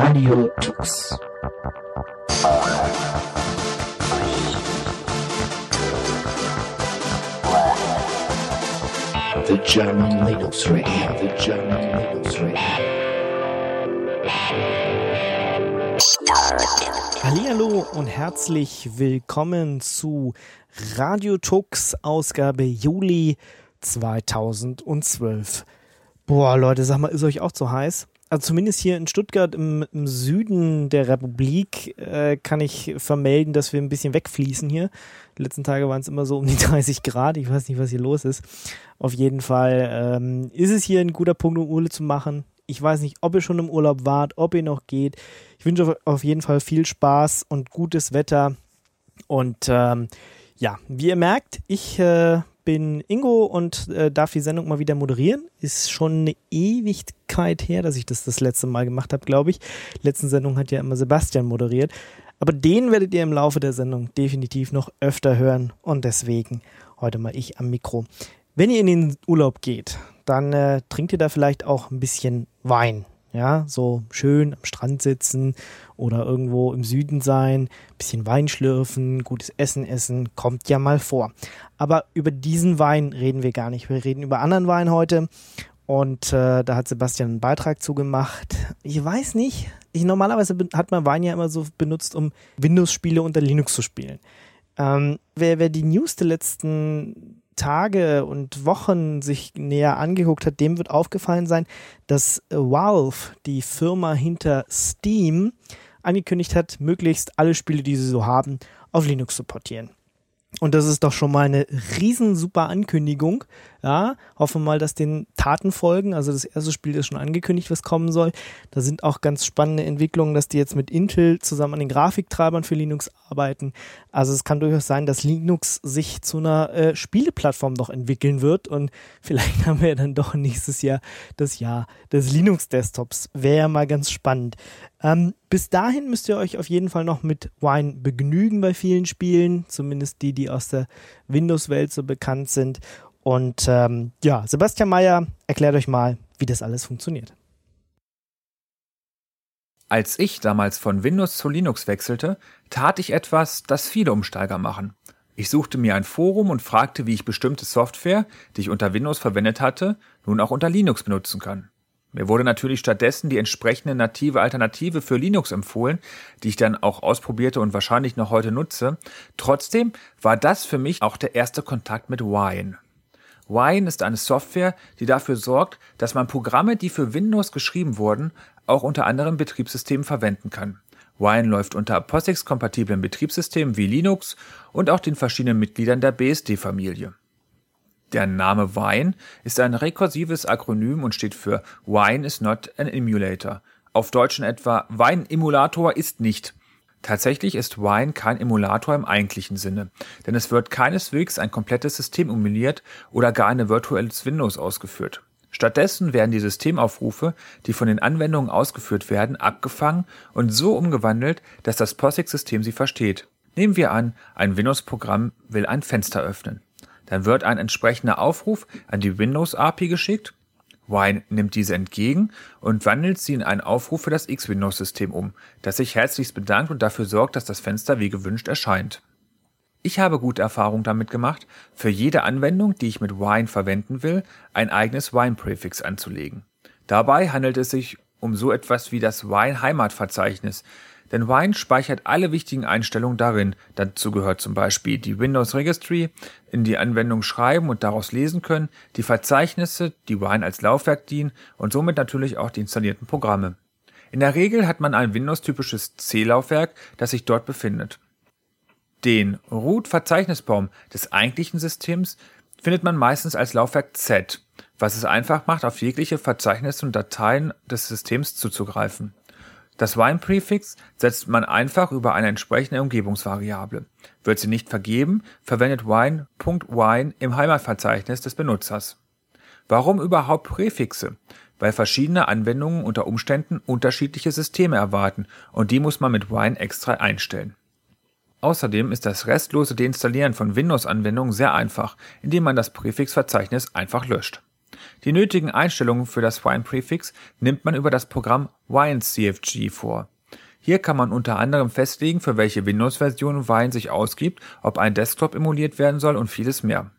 Radio Tux. The German Linux Radio, the German Linux Radio. Hallihallo und herzlich willkommen zu Radio Tux Ausgabe Juli 2012. Boah, Leute, sag mal, ist euch auch zu heiß? Also zumindest hier in Stuttgart im, im Süden der Republik äh, kann ich vermelden, dass wir ein bisschen wegfließen hier. Die letzten Tage waren es immer so um die 30 Grad. Ich weiß nicht, was hier los ist. Auf jeden Fall ähm, ist es hier ein guter Punkt, um Urlaub zu machen. Ich weiß nicht, ob ihr schon im Urlaub wart, ob ihr noch geht. Ich wünsche auf jeden Fall viel Spaß und gutes Wetter. Und ähm, ja, wie ihr merkt, ich äh, bin Ingo und äh, darf die Sendung mal wieder moderieren. Ist schon eine Ewigkeit her, dass ich das das letzte Mal gemacht habe, glaube ich. Letzten Sendung hat ja immer Sebastian moderiert. Aber den werdet ihr im Laufe der Sendung definitiv noch öfter hören und deswegen heute mal ich am Mikro. Wenn ihr in den Urlaub geht, dann äh, trinkt ihr da vielleicht auch ein bisschen Wein. Ja, so schön am Strand sitzen oder irgendwo im Süden sein, bisschen Wein schlürfen, gutes Essen essen, kommt ja mal vor. Aber über diesen Wein reden wir gar nicht. Wir reden über anderen Wein heute. Und äh, da hat Sebastian einen Beitrag zugemacht. Ich weiß nicht. Ich, normalerweise hat man Wein ja immer so benutzt, um Windows-Spiele unter Linux zu spielen. Ähm, wer, wer die News der letzten Tage und Wochen sich näher angeguckt hat, dem wird aufgefallen sein, dass Valve, die Firma hinter Steam, angekündigt hat, möglichst alle Spiele, die sie so haben, auf Linux zu portieren. Und das ist doch schon mal eine riesen super Ankündigung. Ja, hoffen mal, dass den Taten folgen. Also das erste Spiel ist schon angekündigt, was kommen soll. Da sind auch ganz spannende Entwicklungen, dass die jetzt mit Intel zusammen an den Grafiktreibern für Linux arbeiten. Also es kann durchaus sein, dass Linux sich zu einer äh, Spieleplattform doch entwickeln wird und vielleicht haben wir dann doch nächstes Jahr das Jahr des Linux-Desktops. Wäre ja mal ganz spannend. Ähm, bis dahin müsst ihr euch auf jeden Fall noch mit Wine begnügen bei vielen Spielen, zumindest die, die aus der Windows-Welt so bekannt sind. Und ähm, ja, Sebastian Mayer erklärt euch mal, wie das alles funktioniert. Als ich damals von Windows zu Linux wechselte, tat ich etwas, das viele Umsteiger machen. Ich suchte mir ein Forum und fragte, wie ich bestimmte Software, die ich unter Windows verwendet hatte, nun auch unter Linux benutzen kann. Mir wurde natürlich stattdessen die entsprechende native Alternative für Linux empfohlen, die ich dann auch ausprobierte und wahrscheinlich noch heute nutze. Trotzdem war das für mich auch der erste Kontakt mit Wine. Wine ist eine Software, die dafür sorgt, dass man Programme, die für Windows geschrieben wurden, auch unter anderen Betriebssystemen verwenden kann. Wine läuft unter POSIX-kompatiblen Betriebssystemen wie Linux und auch den verschiedenen Mitgliedern der BSD-Familie. Der Name Wine ist ein rekursives Akronym und steht für Wine is not an emulator. Auf Deutsch in etwa Wine-Emulator ist nicht. Tatsächlich ist Wine kein Emulator im eigentlichen Sinne, denn es wird keineswegs ein komplettes System emuliert oder gar eine virtuelles Windows ausgeführt. Stattdessen werden die Systemaufrufe, die von den Anwendungen ausgeführt werden, abgefangen und so umgewandelt, dass das POSIX-System sie versteht. Nehmen wir an, ein Windows-Programm will ein Fenster öffnen. Dann wird ein entsprechender Aufruf an die Windows-API geschickt Wine nimmt diese entgegen und wandelt sie in einen Aufruf für das X-Windows-System um, das sich herzlichst bedankt und dafür sorgt, dass das Fenster wie gewünscht erscheint. Ich habe gute Erfahrungen damit gemacht, für jede Anwendung, die ich mit Wine verwenden will, ein eigenes Wine-Präfix anzulegen. Dabei handelt es sich um so etwas wie das Wine-Heimatverzeichnis, denn Wine speichert alle wichtigen Einstellungen darin. Dazu gehört zum Beispiel die Windows Registry, in die Anwendung schreiben und daraus lesen können, die Verzeichnisse, die Wine als Laufwerk dienen und somit natürlich auch die installierten Programme. In der Regel hat man ein Windows-typisches C-Laufwerk, das sich dort befindet. Den Root-Verzeichnisbaum des eigentlichen Systems findet man meistens als Laufwerk Z, was es einfach macht, auf jegliche Verzeichnisse und Dateien des Systems zuzugreifen. Das Wine-Präfix setzt man einfach über eine entsprechende Umgebungsvariable. Wird sie nicht vergeben, verwendet wine.wine im Heimatverzeichnis des Benutzers. Warum überhaupt Präfixe? Weil verschiedene Anwendungen unter Umständen unterschiedliche Systeme erwarten und die muss man mit Wine extra einstellen. Außerdem ist das restlose Deinstallieren von Windows-Anwendungen sehr einfach, indem man das Präfixverzeichnis einfach löscht. Die nötigen Einstellungen für das Wine-Präfix nimmt man über das Programm WineCFG vor. Hier kann man unter anderem festlegen, für welche Windows-Version Wine sich ausgibt, ob ein Desktop emuliert werden soll und vieles mehr.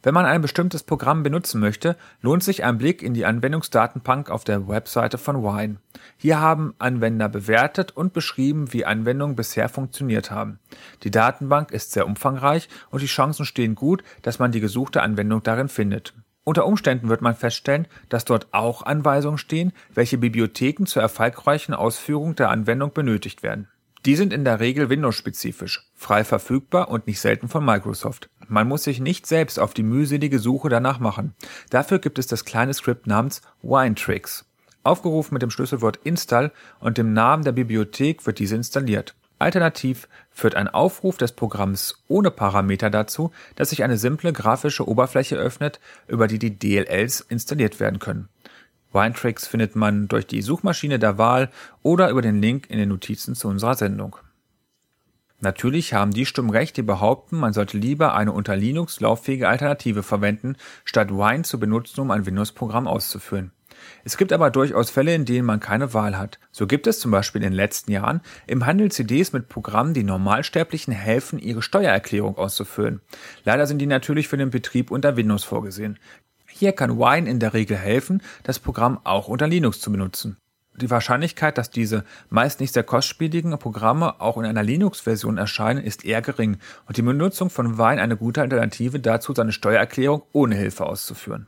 Wenn man ein bestimmtes Programm benutzen möchte, lohnt sich ein Blick in die Anwendungsdatenbank auf der Webseite von Wine. Hier haben Anwender bewertet und beschrieben, wie Anwendungen bisher funktioniert haben. Die Datenbank ist sehr umfangreich und die Chancen stehen gut, dass man die gesuchte Anwendung darin findet. Unter Umständen wird man feststellen, dass dort auch Anweisungen stehen, welche Bibliotheken zur erfolgreichen Ausführung der Anwendung benötigt werden. Die sind in der Regel Windows-spezifisch, frei verfügbar und nicht selten von Microsoft. Man muss sich nicht selbst auf die mühselige Suche danach machen. Dafür gibt es das kleine Skript namens Winetricks. Aufgerufen mit dem Schlüsselwort install und dem Namen der Bibliothek wird diese installiert. Alternativ führt ein Aufruf des Programms ohne Parameter dazu, dass sich eine simple grafische Oberfläche öffnet, über die die DLLs installiert werden können. Winetricks findet man durch die Suchmaschine der Wahl oder über den Link in den Notizen zu unserer Sendung. Natürlich haben die Stimmen recht, die behaupten, man sollte lieber eine unter Linux lauffähige Alternative verwenden, statt Wine zu benutzen, um ein Windows-Programm auszuführen. Es gibt aber durchaus Fälle, in denen man keine Wahl hat. So gibt es zum Beispiel in den letzten Jahren im Handel CDs mit Programmen, die Normalsterblichen helfen, ihre Steuererklärung auszufüllen. Leider sind die natürlich für den Betrieb unter Windows vorgesehen. Hier kann Wine in der Regel helfen, das Programm auch unter Linux zu benutzen die Wahrscheinlichkeit, dass diese meist nicht sehr kostspieligen Programme auch in einer Linux-Version erscheinen, ist eher gering und die Benutzung von Wine eine gute Alternative dazu, seine Steuererklärung ohne Hilfe auszuführen.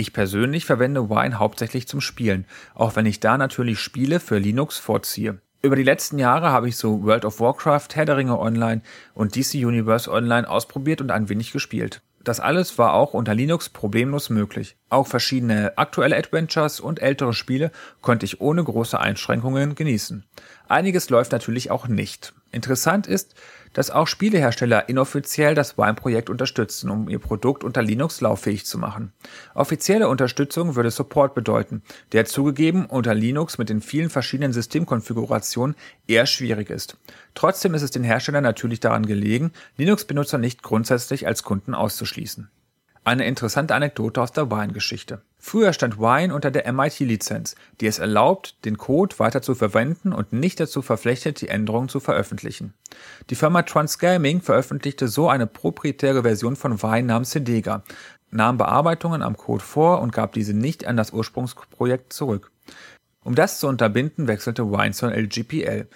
Ich persönlich verwende Wine hauptsächlich zum Spielen, auch wenn ich da natürlich Spiele für Linux vorziehe. Über die letzten Jahre habe ich so World of Warcraft, Herr der Ringe Online und DC Universe Online ausprobiert und ein wenig gespielt. Das alles war auch unter Linux problemlos möglich. Auch verschiedene aktuelle Adventures und ältere Spiele konnte ich ohne große Einschränkungen genießen. Einiges läuft natürlich auch nicht. Interessant ist, dass auch Spielehersteller inoffiziell das Wine-Projekt unterstützen, um ihr Produkt unter Linux lauffähig zu machen. Offizielle Unterstützung würde Support bedeuten, der zugegeben unter Linux mit den vielen verschiedenen Systemkonfigurationen eher schwierig ist. Trotzdem ist es den Herstellern natürlich daran gelegen, Linux-Benutzer nicht grundsätzlich als Kunden auszuschließen. Eine interessante Anekdote aus der Wine-Geschichte. Früher stand Wine unter der MIT-Lizenz, die es erlaubt, den Code weiter zu verwenden und nicht dazu verpflichtet, die Änderungen zu veröffentlichen. Die Firma Transgaming veröffentlichte so eine proprietäre Version von Wine namens Sedega, nahm Bearbeitungen am Code vor und gab diese nicht an das Ursprungsprojekt zurück. Um das zu unterbinden, wechselte Wine zur LGPL.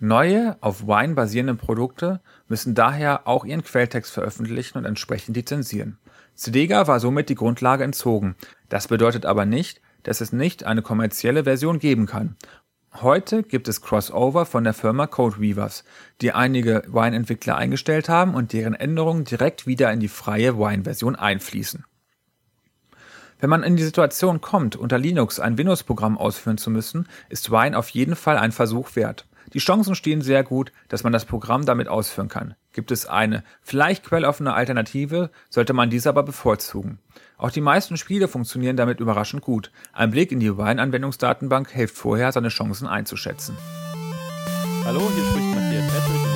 Neue, auf Wine basierende Produkte müssen daher auch ihren Quelltext veröffentlichen und entsprechend lizenzieren. Cedega war somit die Grundlage entzogen. Das bedeutet aber nicht, dass es nicht eine kommerzielle Version geben kann. Heute gibt es Crossover von der Firma Codeweavers, die einige Wine-Entwickler eingestellt haben und deren Änderungen direkt wieder in die freie Wine-Version einfließen. Wenn man in die Situation kommt, unter Linux ein Windows-Programm ausführen zu müssen, ist Wine auf jeden Fall ein Versuch wert. Die Chancen stehen sehr gut, dass man das Programm damit ausführen kann. Gibt es eine vielleicht quelloffene Alternative, sollte man diese aber bevorzugen. Auch die meisten Spiele funktionieren damit überraschend gut. Ein Blick in die Wine-Anwendungsdatenbank hilft vorher, seine Chancen einzuschätzen. Hallo, hier spricht Matthias Petrich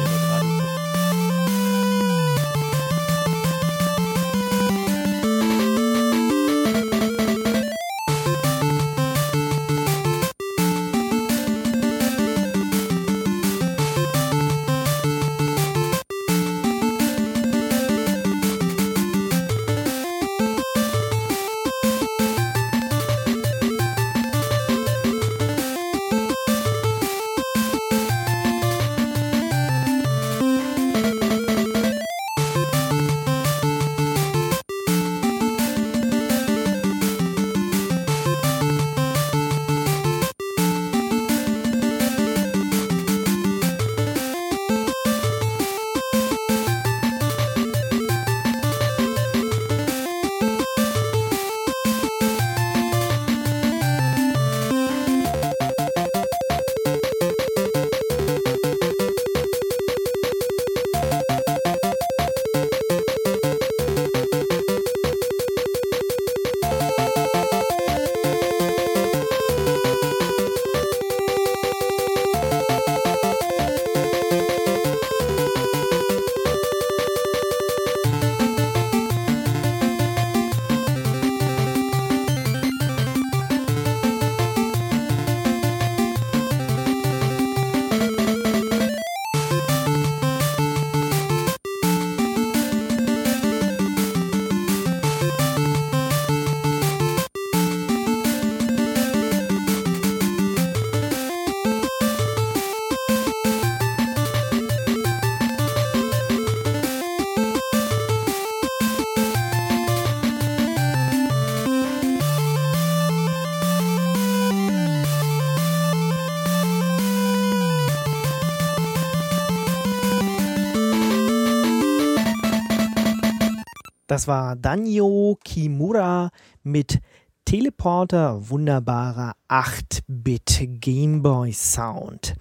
Das war Danyo Kimura mit Teleporter wunderbarer 8-Bit Gameboy Sound.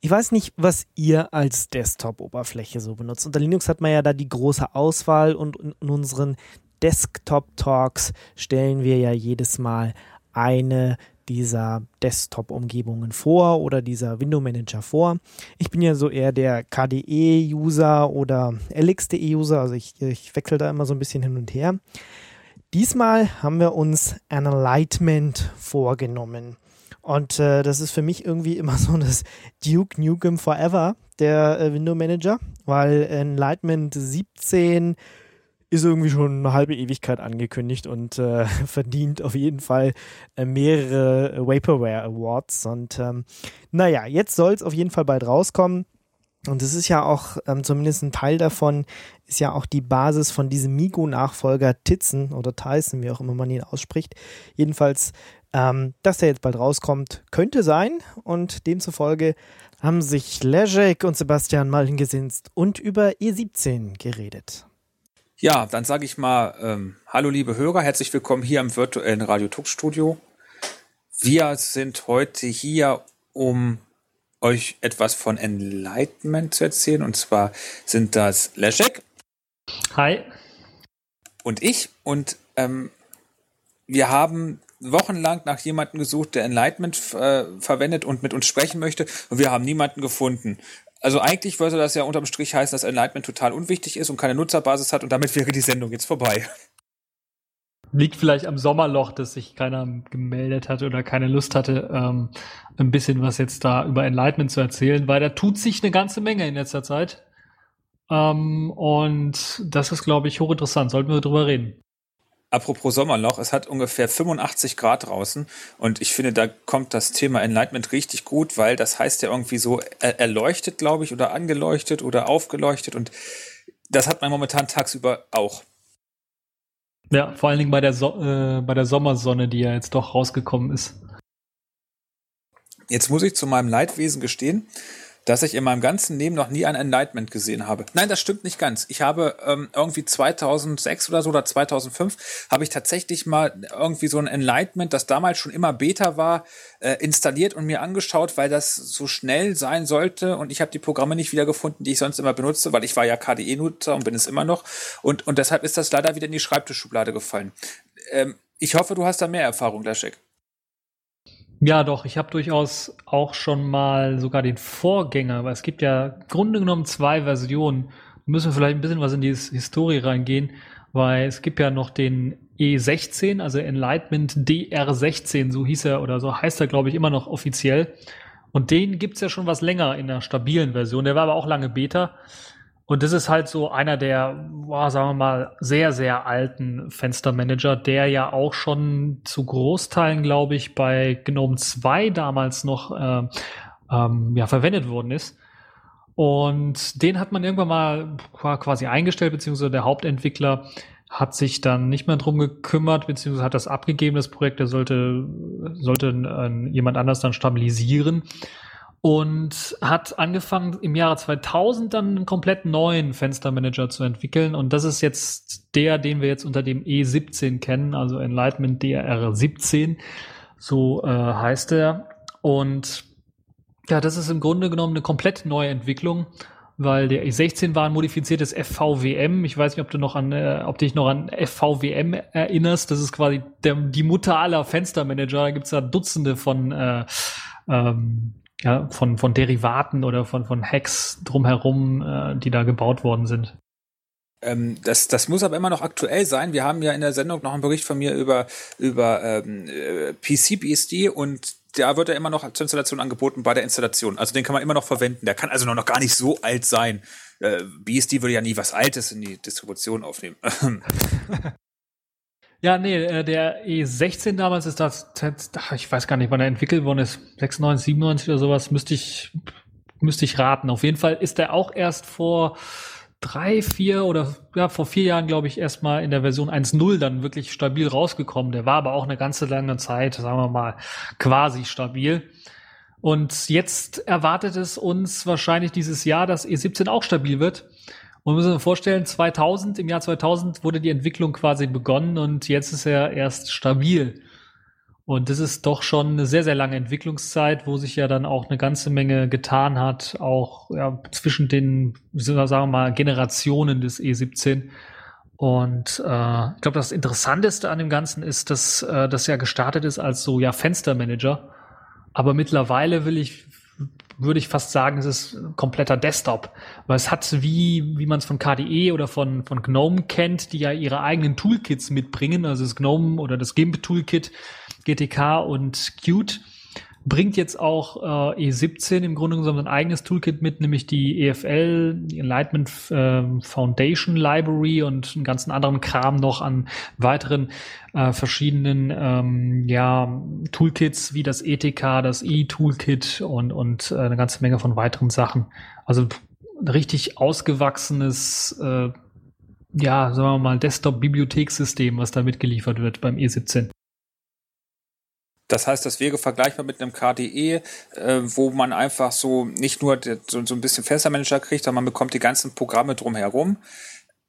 Ich weiß nicht, was ihr als Desktop-Oberfläche so benutzt. Unter Linux hat man ja da die große Auswahl und in unseren Desktop-Talks stellen wir ja jedes Mal eine dieser Desktop-Umgebungen vor oder dieser Window-Manager vor. Ich bin ja so eher der KDE-User oder LXDE-User, also ich, ich wechsle da immer so ein bisschen hin und her. Diesmal haben wir uns Enlightenment vorgenommen. Und äh, das ist für mich irgendwie immer so das Duke Nukem Forever, der äh, Window Manager, weil Enlightenment 17 ist irgendwie schon eine halbe Ewigkeit angekündigt und äh, verdient auf jeden Fall äh, mehrere Vaporware Awards. Und ähm, naja, jetzt soll es auf jeden Fall bald rauskommen. Und es ist ja auch, ähm, zumindest ein Teil davon, ist ja auch die Basis von diesem Migo-Nachfolger Titzen oder Tyson, wie auch immer man ihn ausspricht. Jedenfalls, ähm, dass der jetzt bald rauskommt, könnte sein. Und demzufolge haben sich Leszek und Sebastian mal hingesetzt und über E17 geredet. Ja, dann sage ich mal, ähm, hallo liebe Hörer, herzlich willkommen hier im virtuellen Radio Tux Studio. Wir sind heute hier, um euch etwas von Enlightenment zu erzählen. Und zwar sind das Leszek. Hi. Und ich. Und ähm, wir haben wochenlang nach jemandem gesucht, der Enlightenment äh, verwendet und mit uns sprechen möchte. Und wir haben niemanden gefunden. Also eigentlich würde das ja unterm Strich heißen, dass Enlightenment total unwichtig ist und keine Nutzerbasis hat und damit wäre die Sendung jetzt vorbei. Liegt vielleicht am Sommerloch, dass sich keiner gemeldet hatte oder keine Lust hatte, ähm, ein bisschen was jetzt da über Enlightenment zu erzählen, weil da tut sich eine ganze Menge in letzter Zeit. Ähm, und das ist, glaube ich, hochinteressant. Sollten wir drüber reden. Apropos Sommerloch, es hat ungefähr 85 Grad draußen und ich finde, da kommt das Thema Enlightenment richtig gut, weil das heißt ja irgendwie so erleuchtet, glaube ich, oder angeleuchtet oder aufgeleuchtet und das hat man momentan tagsüber auch. Ja, vor allen Dingen bei der, so äh, bei der Sommersonne, die ja jetzt doch rausgekommen ist. Jetzt muss ich zu meinem Leidwesen gestehen, dass ich in meinem ganzen Leben noch nie ein Enlightenment gesehen habe. Nein, das stimmt nicht ganz. Ich habe ähm, irgendwie 2006 oder so oder 2005 habe ich tatsächlich mal irgendwie so ein Enlightenment, das damals schon immer Beta war, äh, installiert und mir angeschaut, weil das so schnell sein sollte und ich habe die Programme nicht wiedergefunden, die ich sonst immer benutze, weil ich war ja KDE-Nutzer und bin es immer noch und, und deshalb ist das leider wieder in die Schreibtischschublade gefallen. Ähm, ich hoffe, du hast da mehr Erfahrung, Leszek. Ja, doch, ich habe durchaus auch schon mal sogar den Vorgänger, weil es gibt ja im Grunde genommen zwei Versionen. Müssen wir vielleicht ein bisschen was in die Historie reingehen, weil es gibt ja noch den E16, also Enlightenment DR16, so hieß er oder so heißt er, glaube ich, immer noch offiziell. Und den gibt's ja schon was länger in der stabilen Version. Der war aber auch lange Beta. Und das ist halt so einer der, boah, sagen wir mal, sehr, sehr alten Fenstermanager, der ja auch schon zu Großteilen, glaube ich, bei GNOME 2 damals noch äh, ähm, ja, verwendet worden ist. Und den hat man irgendwann mal quasi eingestellt, beziehungsweise der Hauptentwickler hat sich dann nicht mehr drum gekümmert, beziehungsweise hat das abgegeben, das Projekt, der sollte, sollte äh, jemand anders dann stabilisieren und hat angefangen im Jahre 2000 dann einen komplett neuen Fenstermanager zu entwickeln und das ist jetzt der, den wir jetzt unter dem E17 kennen, also Enlightenment DR17, so äh, heißt er und ja, das ist im Grunde genommen eine komplett neue Entwicklung, weil der E16 war ein modifiziertes FVWM. Ich weiß nicht, ob du noch an, äh, ob dich noch an FVWM erinnerst. Das ist quasi der, die Mutter aller Fenstermanager. Da gibt's ja Dutzende von äh, ähm, ja, von, von Derivaten oder von, von Hacks drumherum, äh, die da gebaut worden sind. Ähm, das, das muss aber immer noch aktuell sein. Wir haben ja in der Sendung noch einen Bericht von mir über, über ähm, äh, PCBSD und da wird er immer noch zur Installation angeboten bei der Installation. Also den kann man immer noch verwenden. Der kann also noch gar nicht so alt sein. Äh, BSD würde ja nie was Altes in die Distribution aufnehmen. Ja, nee, äh, der E16 damals ist das, ich weiß gar nicht, wann er entwickelt worden ist, 96, 97 oder sowas, müsste ich, müsste ich raten. Auf jeden Fall ist er auch erst vor drei, vier oder ja, vor vier Jahren, glaube ich, erstmal in der Version 1.0 dann wirklich stabil rausgekommen. Der war aber auch eine ganze lange Zeit, sagen wir mal, quasi stabil. Und jetzt erwartet es uns wahrscheinlich dieses Jahr, dass E17 auch stabil wird. Und wir müssen uns vorstellen, 2000, im Jahr 2000 wurde die Entwicklung quasi begonnen und jetzt ist er erst stabil. Und das ist doch schon eine sehr, sehr lange Entwicklungszeit, wo sich ja dann auch eine ganze Menge getan hat, auch ja, zwischen den, sagen wir mal, Generationen des E17. Und äh, ich glaube, das Interessanteste an dem Ganzen ist, dass äh, das ja gestartet ist als so ja Fenstermanager. Aber mittlerweile will ich, würde ich fast sagen, es ist kompletter Desktop. Weil es hat, wie, wie man es von KDE oder von, von GNOME kennt, die ja ihre eigenen Toolkits mitbringen, also das GNOME oder das GIMP Toolkit, GTK und Qt bringt jetzt auch äh, E17 im Grunde genommen ein eigenes Toolkit mit, nämlich die EFL, die Enlightenment äh, Foundation Library und einen ganzen anderen Kram noch an weiteren äh, verschiedenen ähm, ja, Toolkits wie das ETK, das E-Toolkit und, und äh, eine ganze Menge von weiteren Sachen. Also ein richtig ausgewachsenes äh, ja, sagen wir mal, Desktop-Bibliothekssystem, was da mitgeliefert wird beim E17. Das heißt, das wäre vergleichbar mit einem KDE, äh, wo man einfach so nicht nur so, so ein bisschen Fenstermanager kriegt, sondern man bekommt die ganzen Programme drumherum.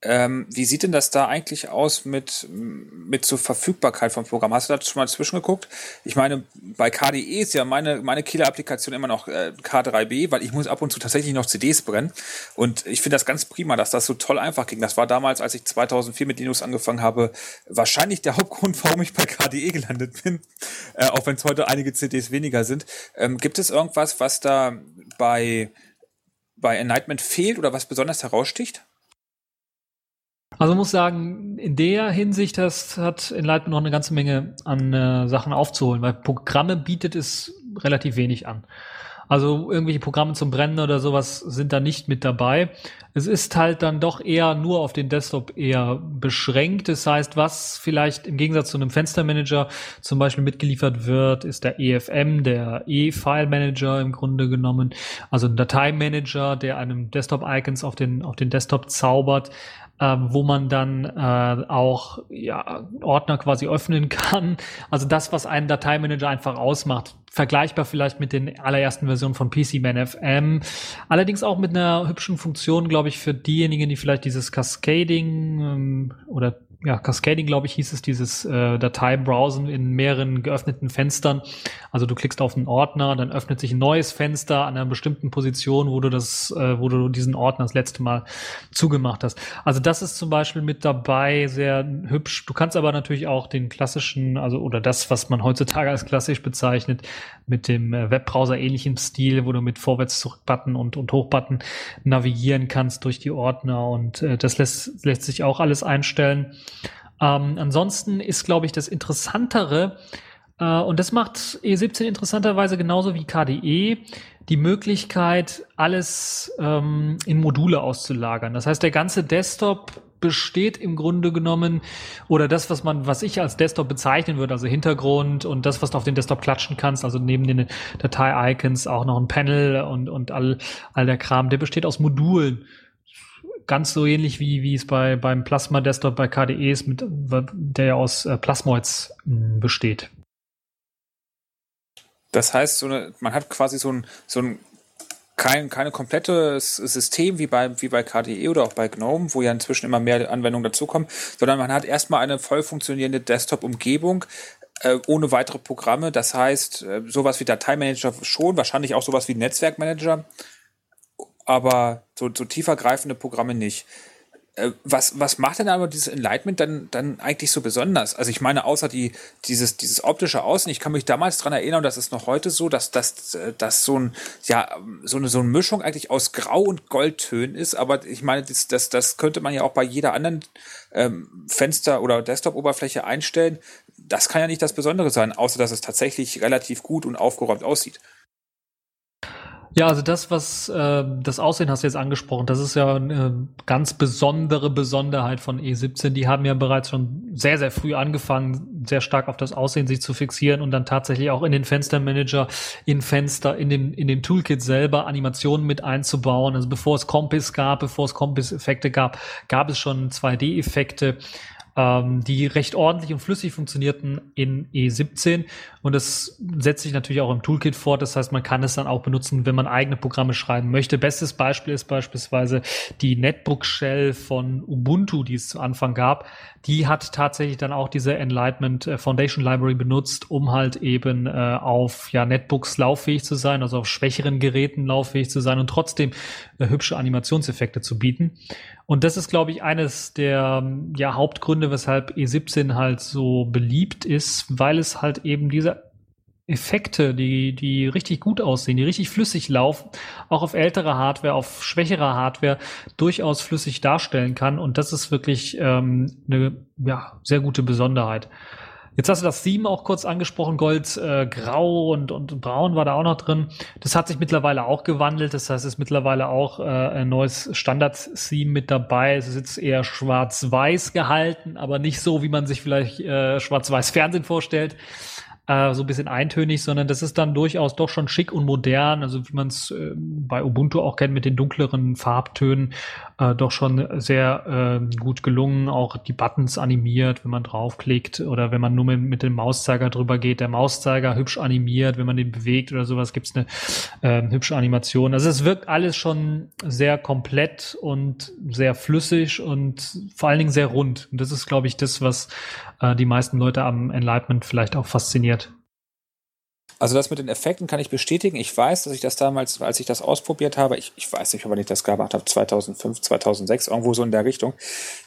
Ähm, wie sieht denn das da eigentlich aus mit, mit zur Verfügbarkeit vom Programm? Hast du da schon mal zwischengeguckt? Ich meine, bei KDE ist ja meine, meine Killer-Applikation immer noch äh, K3B, weil ich muss ab und zu tatsächlich noch CDs brennen. Und ich finde das ganz prima, dass das so toll einfach ging. Das war damals, als ich 2004 mit Linux angefangen habe, wahrscheinlich der Hauptgrund, warum ich bei KDE gelandet bin. Äh, auch wenn es heute einige CDs weniger sind. Ähm, gibt es irgendwas, was da bei, bei Enlightenment fehlt oder was besonders heraussticht? Also muss sagen, in der Hinsicht das hat Enlightenment noch eine ganze Menge an äh, Sachen aufzuholen, weil Programme bietet es relativ wenig an. Also irgendwelche Programme zum Brennen oder sowas sind da nicht mit dabei. Es ist halt dann doch eher nur auf den Desktop eher beschränkt. Das heißt, was vielleicht im Gegensatz zu einem Fenstermanager zum Beispiel mitgeliefert wird, ist der EFM, der E-File Manager im Grunde genommen. Also ein Dateimanager, der einem Desktop-Icons auf den, auf den Desktop zaubert ähm, wo man dann äh, auch ja, Ordner quasi öffnen kann. Also das, was einen Dateimanager einfach ausmacht. Vergleichbar vielleicht mit den allerersten Versionen von PCMan FM. Allerdings auch mit einer hübschen Funktion, glaube ich, für diejenigen, die vielleicht dieses Cascading ähm, oder ja, Cascading, glaube ich, hieß es, dieses äh, Dateibrowsen in mehreren geöffneten Fenstern. Also du klickst auf einen Ordner, dann öffnet sich ein neues Fenster an einer bestimmten Position, wo du das, äh, wo du diesen Ordner das letzte Mal zugemacht hast. Also das ist zum Beispiel mit dabei, sehr hübsch. Du kannst aber natürlich auch den klassischen, also oder das, was man heutzutage als klassisch bezeichnet, mit dem äh, Webbrowser ähnlichen Stil, wo du mit Vorwärts-Zurück-Button und, und Hoch-Button navigieren kannst durch die Ordner und äh, das lässt, lässt sich auch alles einstellen. Ähm, ansonsten ist, glaube ich, das Interessantere, äh, und das macht E17 interessanterweise genauso wie KDE, die Möglichkeit, alles ähm, in Module auszulagern. Das heißt, der ganze Desktop besteht im Grunde genommen oder das, was man, was ich als Desktop bezeichnen würde, also Hintergrund und das, was du auf den Desktop klatschen kannst, also neben den Datei-Icons auch noch ein Panel und, und all, all der Kram, der besteht aus Modulen ganz so ähnlich wie, wie es bei, beim Plasma Desktop bei KDE ist, mit, der ja aus äh, Plasmoids mh, besteht. Das heißt, so eine, man hat quasi so ein, so ein kein keine komplettes System wie bei, wie bei KDE oder auch bei GNOME, wo ja inzwischen immer mehr Anwendungen dazukommen, sondern man hat erstmal eine voll funktionierende Desktop-Umgebung, äh, ohne weitere Programme. Das heißt, äh, sowas wie Dateimanager schon, wahrscheinlich auch sowas wie Netzwerkmanager aber so, so tiefergreifende Programme nicht. Äh, was, was macht denn aber dieses Enlightenment dann, dann eigentlich so besonders? Also ich meine, außer die, dieses, dieses optische Außen, ich kann mich damals dran erinnern, das ist noch heute so, dass, dass, dass so ein, ja, so eine, so eine Mischung eigentlich aus Grau und Goldtönen ist, aber ich meine, das, das, das könnte man ja auch bei jeder anderen ähm, Fenster- oder Desktop-Oberfläche einstellen. Das kann ja nicht das Besondere sein, außer dass es tatsächlich relativ gut und aufgeräumt aussieht. Ja, also das, was äh, das Aussehen hast du jetzt angesprochen, das ist ja eine ganz besondere Besonderheit von E17. Die haben ja bereits schon sehr, sehr früh angefangen, sehr stark auf das Aussehen sich zu fixieren und dann tatsächlich auch in den Fenstermanager, in Fenster, in den, in den Toolkit selber Animationen mit einzubauen. Also bevor es Compass gab, bevor es Compass-Effekte gab, gab es schon 2D-Effekte ähm, die recht ordentlich und flüssig funktionierten in E17. Und das setzt sich natürlich auch im Toolkit fort. Das heißt, man kann es dann auch benutzen, wenn man eigene Programme schreiben möchte. Bestes Beispiel ist beispielsweise die Netbook Shell von Ubuntu, die es zu Anfang gab. Die hat tatsächlich dann auch diese Enlightenment äh, Foundation Library benutzt, um halt eben äh, auf ja, Netbooks lauffähig zu sein, also auf schwächeren Geräten lauffähig zu sein und trotzdem äh, hübsche Animationseffekte zu bieten. Und das ist, glaube ich, eines der ja, Hauptgründe, weshalb E17 halt so beliebt ist, weil es halt eben diese Effekte, die, die richtig gut aussehen, die richtig flüssig laufen, auch auf älterer Hardware, auf schwächerer Hardware durchaus flüssig darstellen kann. Und das ist wirklich ähm, eine ja, sehr gute Besonderheit. Jetzt hast du das Theme auch kurz angesprochen, Gold, äh, Grau und, und Braun war da auch noch drin. Das hat sich mittlerweile auch gewandelt. Das heißt, es ist mittlerweile auch äh, ein neues Standard-Theme mit dabei. Es ist jetzt eher schwarz-weiß gehalten, aber nicht so, wie man sich vielleicht äh, schwarz-weiß Fernsehen vorstellt äh, so ein bisschen eintönig, sondern das ist dann durchaus doch schon schick und modern, also wie man es äh, bei Ubuntu auch kennt mit den dunkleren Farbtönen, äh, doch schon sehr äh, gut gelungen. Auch die Buttons animiert, wenn man draufklickt oder wenn man nur mit, mit dem Mauszeiger drüber geht. Der Mauszeiger hübsch animiert, wenn man den bewegt oder sowas, gibt's eine äh, hübsche Animation. Also es wirkt alles schon sehr komplett und sehr flüssig und vor allen Dingen sehr rund. Und das ist, glaube ich, das, was äh, die meisten Leute am Enlightenment vielleicht auch fasziniert. Also das mit den Effekten kann ich bestätigen. Ich weiß, dass ich das damals, als ich das ausprobiert habe, ich, ich weiß nicht, ob ich das gemacht habe, 2005, 2006, irgendwo so in der Richtung.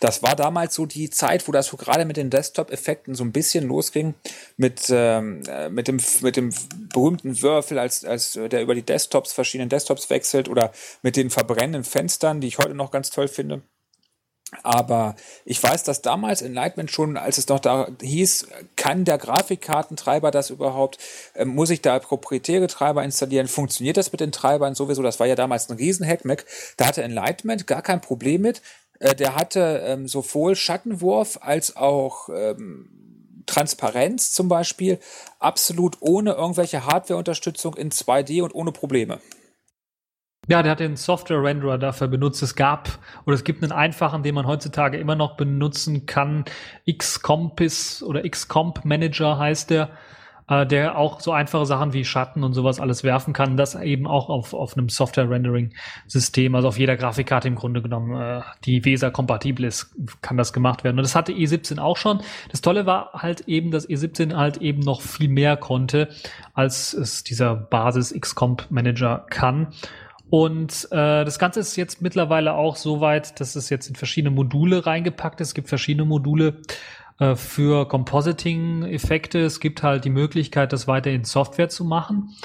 Das war damals so die Zeit, wo das so gerade mit den Desktop-Effekten so ein bisschen losging, mit, ähm, äh, mit, dem, mit dem berühmten Würfel, als, als der über die Desktops, verschiedenen Desktops wechselt oder mit den verbrennenden Fenstern, die ich heute noch ganz toll finde. Aber ich weiß, dass damals Enlightenment schon, als es noch da hieß, kann der Grafikkartentreiber das überhaupt? Äh, muss ich da proprietäre Treiber installieren? Funktioniert das mit den Treibern sowieso? Das war ja damals ein riesen Hackmack. Da hatte Enlightenment gar kein Problem mit. Äh, der hatte ähm, sowohl Schattenwurf als auch ähm, Transparenz zum Beispiel absolut ohne irgendwelche Hardware-Unterstützung in 2D und ohne Probleme. Ja, der hat den Software-Renderer dafür benutzt. Es gab oder es gibt einen einfachen, den man heutzutage immer noch benutzen kann. Xcompis oder Xcomp Manager heißt der, äh, der auch so einfache Sachen wie Schatten und sowas alles werfen kann. Das eben auch auf, auf einem Software-Rendering-System, also auf jeder Grafikkarte im Grunde genommen, äh, die VESA-kompatibel ist, kann das gemacht werden. Und das hatte E17 auch schon. Das Tolle war halt eben, dass E17 halt eben noch viel mehr konnte, als es dieser Basis Xcomp Manager kann. Und äh, das Ganze ist jetzt mittlerweile auch so weit, dass es jetzt in verschiedene Module reingepackt ist. Es gibt verschiedene Module äh, für Compositing-Effekte. Es gibt halt die Möglichkeit, das weiter in Software zu machen.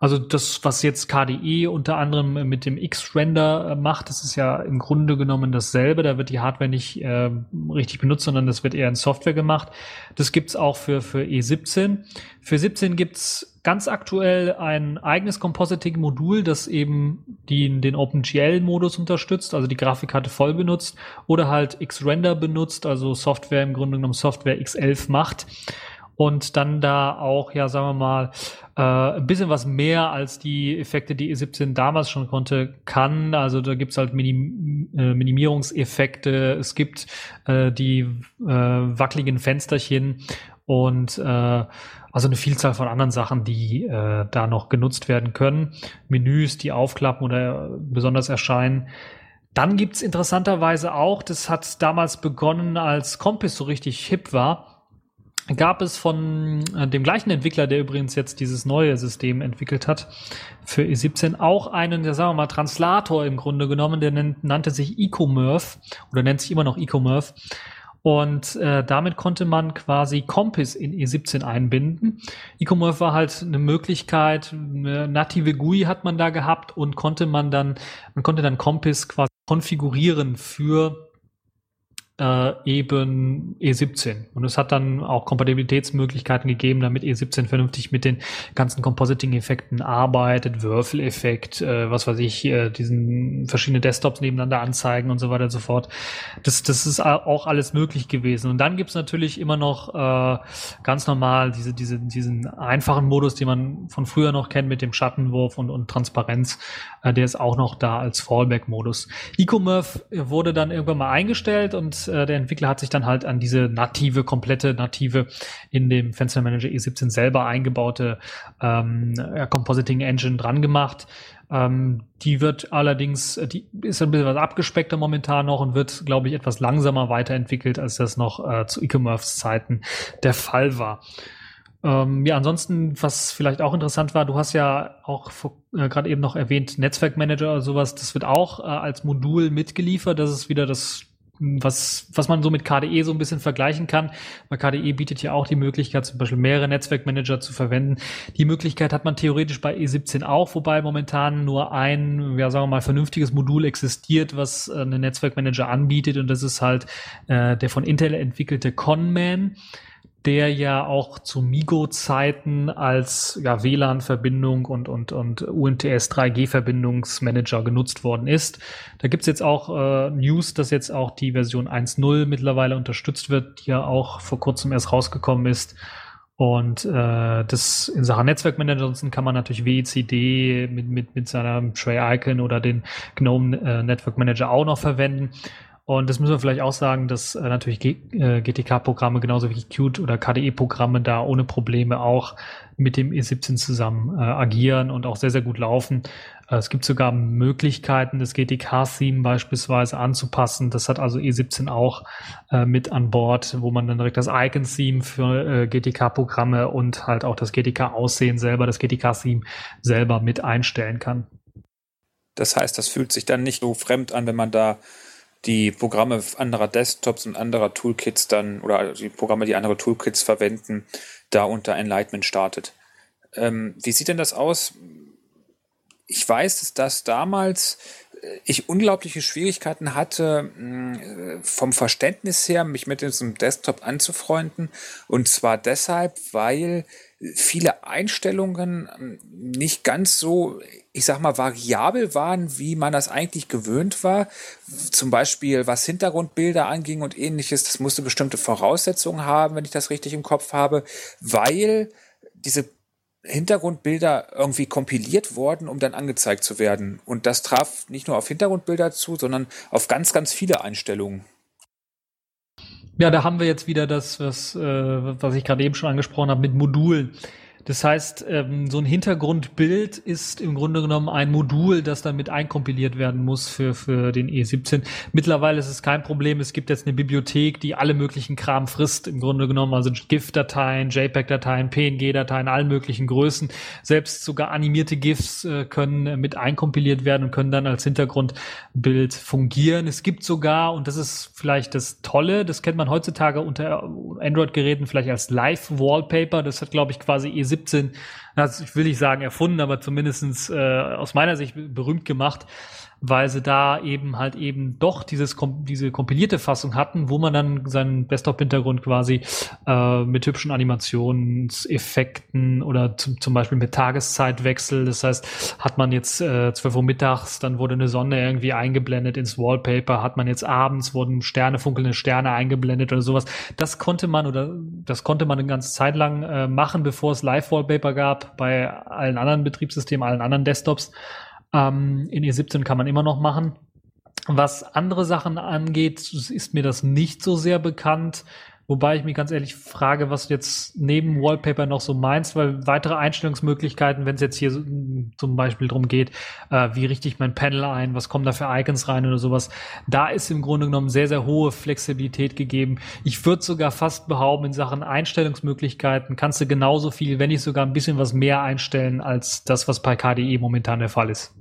Also das, was jetzt KDE unter anderem mit dem X-Render äh, macht, das ist ja im Grunde genommen dasselbe. Da wird die Hardware nicht äh, richtig benutzt, sondern das wird eher in Software gemacht. Das gibt's auch für, für E17. Für 17 gibt's ganz aktuell ein eigenes Compositing-Modul, das eben die, den OpenGL-Modus unterstützt, also die Grafikkarte voll benutzt oder halt X-Render benutzt, also Software im Grunde genommen Software X11 macht und dann da auch, ja, sagen wir mal, äh, ein bisschen was mehr als die Effekte, die E17 damals schon konnte, kann. Also da gibt's halt Minim äh, Minimierungseffekte, es gibt äh, die äh, wackeligen Fensterchen und äh, also eine Vielzahl von anderen Sachen, die äh, da noch genutzt werden können. Menüs, die aufklappen oder besonders erscheinen. Dann gibt's interessanterweise auch, das hat damals begonnen, als Compass so richtig hip war, gab es von äh, dem gleichen Entwickler, der übrigens jetzt dieses neue System entwickelt hat, für E17 auch einen, ja, sagen wir mal, Translator im Grunde genommen, der nannte sich Ecomurph oder nennt sich immer noch Ecomurph. Und äh, damit konnte man quasi Compass in E17 einbinden. Ecomurph war halt eine Möglichkeit, eine native GUI hat man da gehabt und konnte man dann, man konnte dann Compass quasi konfigurieren für äh, eben E17. Und es hat dann auch Kompatibilitätsmöglichkeiten gegeben, damit E17 vernünftig mit den ganzen Compositing-Effekten arbeitet, Würfeleffekt, äh, was weiß ich, äh, diesen verschiedene Desktops nebeneinander anzeigen und so weiter und so fort. Das, das ist auch alles möglich gewesen. Und dann gibt's natürlich immer noch äh, ganz normal diese, diese, diesen einfachen Modus, den man von früher noch kennt mit dem Schattenwurf und, und Transparenz. Äh, der ist auch noch da als Fallback-Modus. Ecomurph wurde dann irgendwann mal eingestellt und äh, der Entwickler hat sich dann halt an diese native, komplette native in dem Fenster Manager E17 selber eingebaute ähm, Compositing Engine dran gemacht. Ähm, die wird allerdings, äh, die ist ein bisschen was abgespeckter momentan noch und wird, glaube ich, etwas langsamer weiterentwickelt, als das noch äh, zu E-Commerce-Zeiten der Fall war. Ähm, ja, ansonsten, was vielleicht auch interessant war, du hast ja auch äh, gerade eben noch erwähnt, Netzwerkmanager oder sowas, das wird auch äh, als Modul mitgeliefert. Das ist wieder das, was, was man so mit KDE so ein bisschen vergleichen kann. Weil KDE bietet ja auch die Möglichkeit, zum Beispiel mehrere Netzwerkmanager zu verwenden. Die Möglichkeit hat man theoretisch bei E17 auch, wobei momentan nur ein, ja, sagen wir mal, vernünftiges Modul existiert, was äh, einen Netzwerkmanager anbietet. Und das ist halt äh, der von Intel entwickelte Conman der ja auch zu Migo-Zeiten als ja, WLAN-Verbindung und, und, und UMTS 3G-Verbindungsmanager genutzt worden ist. Da gibt's jetzt auch äh, News, dass jetzt auch die Version 1.0 mittlerweile unterstützt wird, die ja auch vor kurzem erst rausgekommen ist. Und äh, das in Sachen Netzwerkmanager, kann man natürlich WCD mit, mit, mit seiner Tray Icon oder den GNOME äh, Network Manager auch noch verwenden. Und das müssen wir vielleicht auch sagen, dass äh, natürlich äh, GTK-Programme genauso wie Qt oder KDE-Programme da ohne Probleme auch mit dem E17 zusammen äh, agieren und auch sehr, sehr gut laufen. Äh, es gibt sogar Möglichkeiten, das GTK-Theme beispielsweise anzupassen. Das hat also E17 auch äh, mit an Bord, wo man dann direkt das Icon-Theme für äh, GTK-Programme und halt auch das GTK-Aussehen selber, das GTK-Theme selber mit einstellen kann. Das heißt, das fühlt sich dann nicht so fremd an, wenn man da die Programme anderer Desktops und anderer Toolkits dann oder die Programme, die andere Toolkits verwenden, da unter Enlightenment startet. Ähm, wie sieht denn das aus? Ich weiß, dass damals äh, ich unglaubliche Schwierigkeiten hatte, äh, vom Verständnis her, mich mit diesem Desktop anzufreunden. Und zwar deshalb, weil viele Einstellungen ähm, nicht ganz so, ich sag mal, variabel waren, wie man das eigentlich gewöhnt war. Zum Beispiel, was Hintergrundbilder anging und ähnliches, das musste bestimmte Voraussetzungen haben, wenn ich das richtig im Kopf habe, weil diese Hintergrundbilder irgendwie kompiliert worden, um dann angezeigt zu werden. Und das traf nicht nur auf Hintergrundbilder zu, sondern auf ganz, ganz viele Einstellungen. Ja, da haben wir jetzt wieder das, was, äh, was ich gerade eben schon angesprochen habe, mit Modulen. Das heißt, ähm, so ein Hintergrundbild ist im Grunde genommen ein Modul, das dann mit einkompiliert werden muss für, für den E17. Mittlerweile ist es kein Problem. Es gibt jetzt eine Bibliothek, die alle möglichen Kram frisst, im Grunde genommen, also GIF-Dateien, JPEG-Dateien, PNG-Dateien, allen möglichen Größen. Selbst sogar animierte GIFs äh, können mit einkompiliert werden und können dann als Hintergrundbild fungieren. Es gibt sogar, und das ist vielleicht das Tolle, das kennt man heutzutage unter Android-Geräten vielleicht als Live-Wallpaper. Das hat, glaube ich, quasi E17 2017, also ich will nicht sagen erfunden, aber zumindestens äh, aus meiner Sicht berühmt gemacht, weil sie da eben halt eben doch dieses diese kompilierte Fassung hatten, wo man dann seinen Desktop-Hintergrund quasi äh, mit hübschen Animationseffekten oder zum, zum Beispiel mit Tageszeitwechsel, das heißt, hat man jetzt äh, 12 Uhr mittags, dann wurde eine Sonne irgendwie eingeblendet ins Wallpaper, hat man jetzt abends, wurden Sterne, funkelnde Sterne eingeblendet oder sowas. Das konnte man oder das konnte man eine ganze Zeit lang äh, machen, bevor es Live-Wallpaper gab bei allen anderen Betriebssystemen, allen anderen Desktops. Ähm, in E17 kann man immer noch machen. Was andere Sachen angeht, ist mir das nicht so sehr bekannt. Wobei ich mich ganz ehrlich frage, was jetzt neben Wallpaper noch so meinst, weil weitere Einstellungsmöglichkeiten, wenn es jetzt hier zum Beispiel drum geht, äh, wie richte ich mein Panel ein, was kommen da für Icons rein oder sowas, da ist im Grunde genommen sehr, sehr hohe Flexibilität gegeben. Ich würde sogar fast behaupten, in Sachen Einstellungsmöglichkeiten kannst du genauso viel, wenn nicht sogar ein bisschen was mehr einstellen, als das, was bei KDE momentan der Fall ist.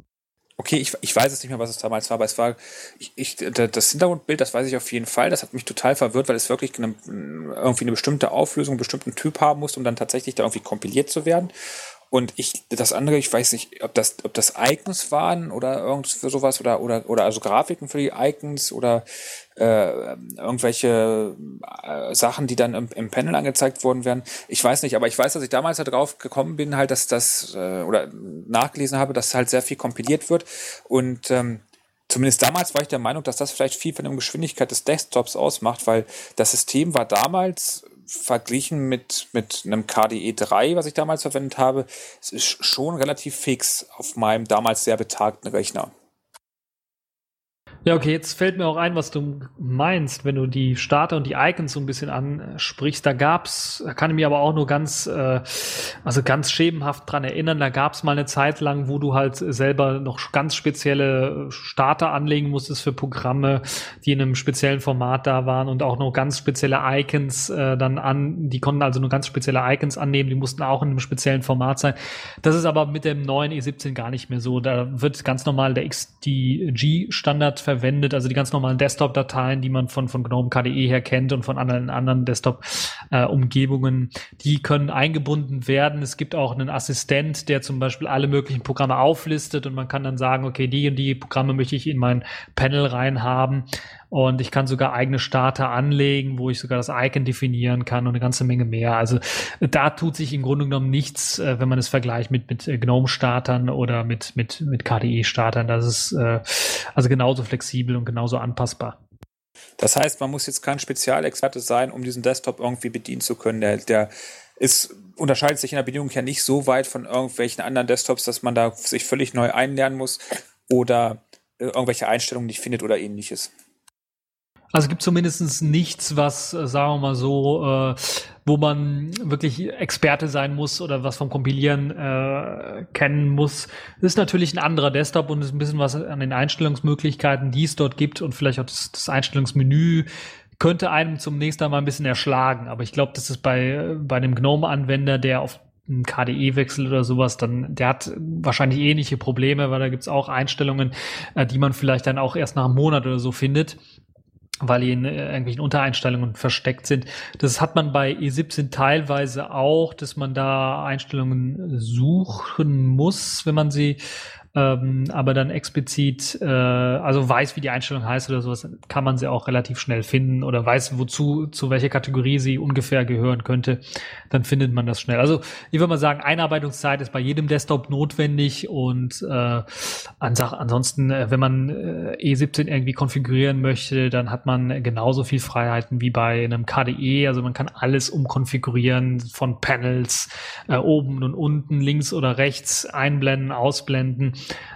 Okay, ich, ich weiß jetzt nicht mehr, was es damals war, aber es war, ich, ich, das Hintergrundbild, das weiß ich auf jeden Fall, das hat mich total verwirrt, weil es wirklich eine, irgendwie eine bestimmte Auflösung, einen bestimmten Typ haben muss, um dann tatsächlich da irgendwie kompiliert zu werden. Und ich, das andere, ich weiß nicht, ob das, ob das Icons waren oder irgend für sowas oder, oder, oder also Grafiken für die Icons oder äh, irgendwelche äh, Sachen, die dann im, im, Panel angezeigt worden werden. Ich weiß nicht, aber ich weiß, dass ich damals drauf gekommen bin, halt, dass das, äh, oder nachgelesen habe, dass halt sehr viel kompiliert wird. Und ähm, zumindest damals war ich der Meinung, dass das vielleicht viel von der Geschwindigkeit des Desktops ausmacht, weil das System war damals verglichen mit, mit einem KDE 3, was ich damals verwendet habe, es ist schon relativ fix auf meinem damals sehr betagten Rechner. Ja, okay, jetzt fällt mir auch ein, was du meinst, wenn du die Starter und die Icons so ein bisschen ansprichst. Da gab's, da kann ich mich aber auch nur ganz, äh, also ganz schemenhaft dran erinnern, da gab's mal eine Zeit lang, wo du halt selber noch ganz spezielle Starter anlegen musstest für Programme, die in einem speziellen Format da waren und auch noch ganz spezielle Icons äh, dann an, die konnten also nur ganz spezielle Icons annehmen, die mussten auch in einem speziellen Format sein. Das ist aber mit dem neuen E17 gar nicht mehr so. Da wird ganz normal der XDG-Standard verwendet also die ganz normalen Desktop-Dateien, die man von, von GNOME KDE her kennt und von anderen, anderen Desktop-Umgebungen, die können eingebunden werden. Es gibt auch einen Assistent, der zum Beispiel alle möglichen Programme auflistet und man kann dann sagen, okay, die und die Programme möchte ich in mein Panel rein haben. Und ich kann sogar eigene Starter anlegen, wo ich sogar das Icon definieren kann und eine ganze Menge mehr. Also da tut sich im Grunde genommen nichts, äh, wenn man es vergleicht mit, mit äh, GNOME-Startern oder mit, mit, mit KDE-Startern. Das ist äh, also genauso flexibel und genauso anpassbar. Das heißt, man muss jetzt kein Spezialexperte sein, um diesen Desktop irgendwie bedienen zu können. Der, der ist, unterscheidet sich in der Bedienung ja nicht so weit von irgendwelchen anderen Desktops, dass man da sich völlig neu einlernen muss oder irgendwelche Einstellungen nicht findet oder ähnliches. Also es gibt zumindest nichts, was, äh, sagen wir mal so, äh, wo man wirklich Experte sein muss oder was vom Kompilieren äh, kennen muss. Das ist natürlich ein anderer Desktop und ist ein bisschen was an den Einstellungsmöglichkeiten, die es dort gibt und vielleicht auch das, das Einstellungsmenü könnte einem zum nächsten Mal ein bisschen erschlagen. Aber ich glaube, das ist bei, bei einem GNOME-Anwender, der auf einen KDE-Wechsel oder sowas, dann der hat wahrscheinlich ähnliche Probleme, weil da gibt's auch Einstellungen, äh, die man vielleicht dann auch erst nach einem Monat oder so findet weil die in äh, irgendwelchen Untereinstellungen versteckt sind. Das hat man bei E17 teilweise auch, dass man da Einstellungen suchen muss, wenn man sie ähm, aber dann explizit, äh, also weiß, wie die Einstellung heißt oder sowas, kann man sie auch relativ schnell finden oder weiß, wozu, zu welcher Kategorie sie ungefähr gehören könnte, dann findet man das schnell. Also ich würde mal sagen, Einarbeitungszeit ist bei jedem Desktop notwendig und äh, ansonsten, äh, wenn man äh, E17 irgendwie konfigurieren möchte, dann hat man genauso viel Freiheiten wie bei einem KDE. Also man kann alles umkonfigurieren von Panels, äh, oben und unten, links oder rechts, einblenden, ausblenden.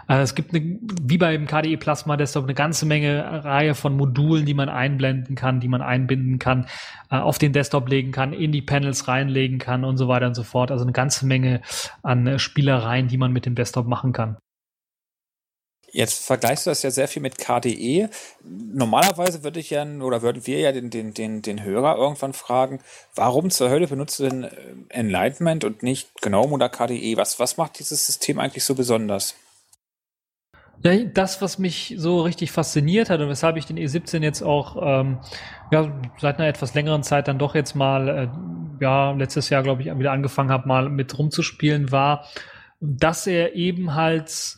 Äh, es gibt eine, wie beim KDE Plasma Desktop eine ganze Menge Reihe von Modulen, die man einblenden kann, die man einbinden kann, äh, auf den Desktop legen kann, in die Panels reinlegen kann und so weiter und so fort. Also eine ganze Menge an äh, Spielereien, die man mit dem Desktop machen kann. Jetzt vergleichst du das ja sehr viel mit KDE. Normalerweise würde ich ja, oder würden wir ja den, den, den, den Hörer irgendwann fragen, warum zur Hölle benutzt du denn Enlightenment und nicht GNOME oder KDE? Was, was macht dieses System eigentlich so besonders? Ja, das, was mich so richtig fasziniert hat und weshalb ich den E17 jetzt auch ähm, ja, seit einer etwas längeren Zeit dann doch jetzt mal, äh, ja, letztes Jahr, glaube ich, wieder angefangen habe, mal mit rumzuspielen, war, dass er eben halt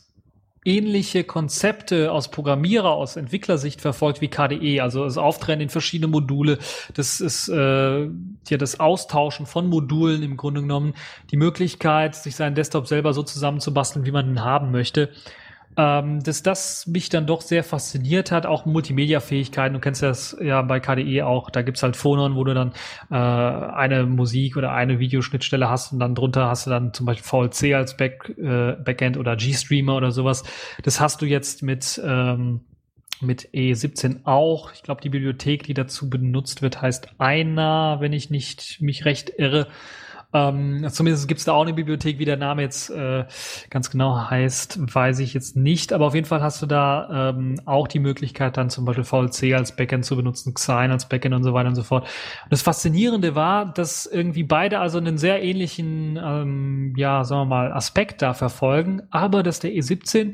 ähnliche Konzepte aus Programmierer, aus Entwicklersicht verfolgt wie KDE, also das Auftrennen in verschiedene Module, das ist äh, ja das Austauschen von Modulen im Grunde genommen, die Möglichkeit, sich seinen Desktop selber so zusammenzubasteln, wie man ihn haben möchte ähm, dass das mich dann doch sehr fasziniert hat, auch Multimedia-Fähigkeiten. Du kennst das ja bei KDE auch, da gibt's halt Phonon, wo du dann äh, eine Musik oder eine Videoschnittstelle hast und dann drunter hast du dann zum Beispiel VLC als Back, äh, Backend oder GStreamer oder sowas. Das hast du jetzt mit ähm, mit E17 auch. Ich glaube, die Bibliothek, die dazu benutzt wird, heißt einer, wenn ich nicht mich recht irre. Ähm, zumindest gibt es da auch eine Bibliothek, wie der Name jetzt äh, ganz genau heißt, weiß ich jetzt nicht. Aber auf jeden Fall hast du da ähm, auch die Möglichkeit, dann zum Beispiel VLC als Backend zu benutzen, Xine als Backend und so weiter und so fort. Und das Faszinierende war, dass irgendwie beide also einen sehr ähnlichen, ähm, ja, sagen wir mal, Aspekt da verfolgen, aber dass der E17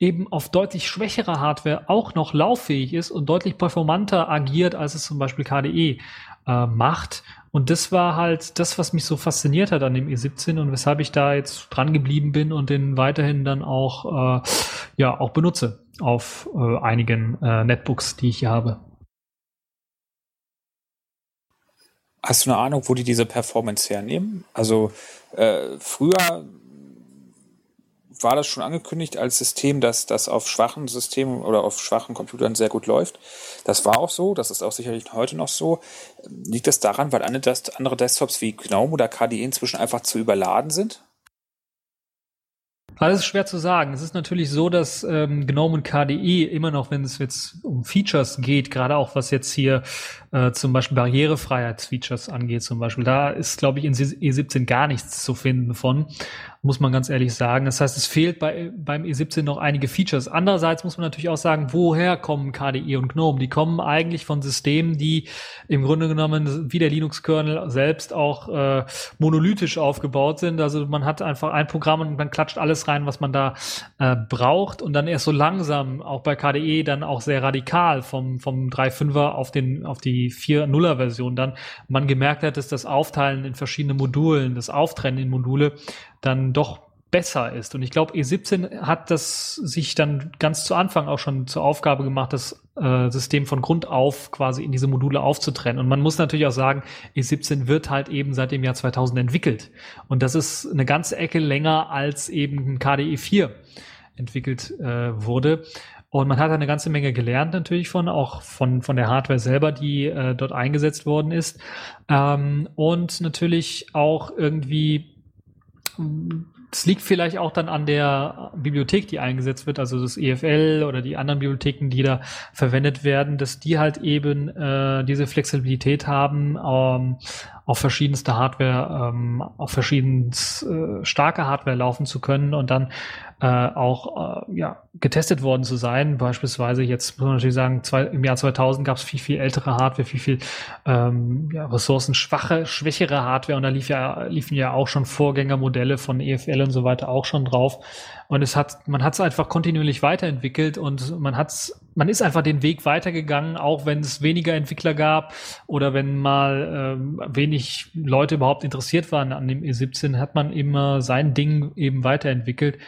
eben auf deutlich schwächerer Hardware auch noch lauffähig ist und deutlich performanter agiert, als es zum Beispiel KDE äh, macht. Und das war halt das, was mich so fasziniert hat an dem E17 und weshalb ich da jetzt dran geblieben bin und den weiterhin dann auch, äh, ja, auch benutze auf äh, einigen äh, Netbooks, die ich hier habe. Hast du eine Ahnung, wo die diese Performance hernehmen? Also äh, früher war das schon angekündigt als System, dass das auf schwachen Systemen oder auf schwachen Computern sehr gut läuft. Das war auch so, das ist auch sicherlich heute noch so. Liegt das daran, weil andere Desktops wie GNOME oder KDE inzwischen einfach zu überladen sind? Also es ist schwer zu sagen. Es ist natürlich so, dass ähm, GNOME und KDE immer noch, wenn es jetzt um Features geht, gerade auch was jetzt hier äh, zum Beispiel Barrierefreiheitsfeatures angeht, zum Beispiel, da ist, glaube ich, in E17 gar nichts zu finden von muss man ganz ehrlich sagen. Das heißt, es fehlt bei, beim E17 noch einige Features. Andererseits muss man natürlich auch sagen, woher kommen KDE und GNOME? Die kommen eigentlich von Systemen, die im Grunde genommen wie der Linux-Kernel selbst auch äh, monolithisch aufgebaut sind. Also man hat einfach ein Programm und man klatscht alles rein, was man da äh, braucht und dann erst so langsam, auch bei KDE dann auch sehr radikal vom, vom 3.5er auf, den, auf die 4.0er Version dann man gemerkt hat, dass das Aufteilen in verschiedene Modulen, das Auftrennen in Module dann doch besser ist. Und ich glaube, E17 hat das sich dann ganz zu Anfang auch schon zur Aufgabe gemacht, das äh, System von Grund auf quasi in diese Module aufzutrennen. Und man muss natürlich auch sagen, E17 wird halt eben seit dem Jahr 2000 entwickelt. Und das ist eine ganze Ecke länger als eben KDE 4 entwickelt äh, wurde. Und man hat eine ganze Menge gelernt natürlich von, auch von, von der Hardware selber, die äh, dort eingesetzt worden ist. Ähm, und natürlich auch irgendwie es liegt vielleicht auch dann an der Bibliothek, die eingesetzt wird, also das EFL oder die anderen Bibliotheken, die da verwendet werden, dass die halt eben äh, diese Flexibilität haben, ähm, auf verschiedenste Hardware, ähm, auf verschiedenst äh, starke Hardware laufen zu können und dann äh, auch äh, ja, getestet worden zu sein. Beispielsweise jetzt muss man natürlich sagen, zwei, im Jahr 2000 gab es viel, viel ältere Hardware, viel, viel ähm, ja, ressourcenschwache, schwächere Hardware und da lief ja, liefen ja auch schon Vorgängermodelle von EFL und so weiter auch schon drauf. Und es hat, man hat es einfach kontinuierlich weiterentwickelt und man hat's, man ist einfach den Weg weitergegangen, auch wenn es weniger Entwickler gab oder wenn mal ähm, wenig Leute überhaupt interessiert waren an dem E17, hat man immer sein Ding eben weiterentwickelt.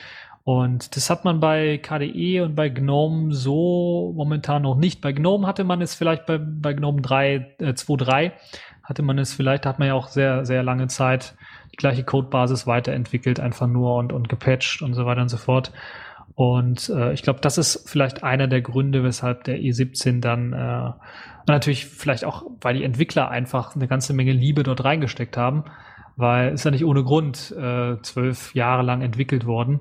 Und das hat man bei KDE und bei GNOME so momentan noch nicht. Bei GNOME hatte man es vielleicht bei, bei GNOME 3, äh, 2.3 hatte man es vielleicht, da hat man ja auch sehr, sehr lange Zeit die gleiche Codebasis weiterentwickelt, einfach nur und, und gepatcht und so weiter und so fort. Und äh, ich glaube, das ist vielleicht einer der Gründe, weshalb der E17 dann äh, natürlich vielleicht auch, weil die Entwickler einfach eine ganze Menge Liebe dort reingesteckt haben, weil ist ja nicht ohne Grund äh, zwölf Jahre lang entwickelt worden.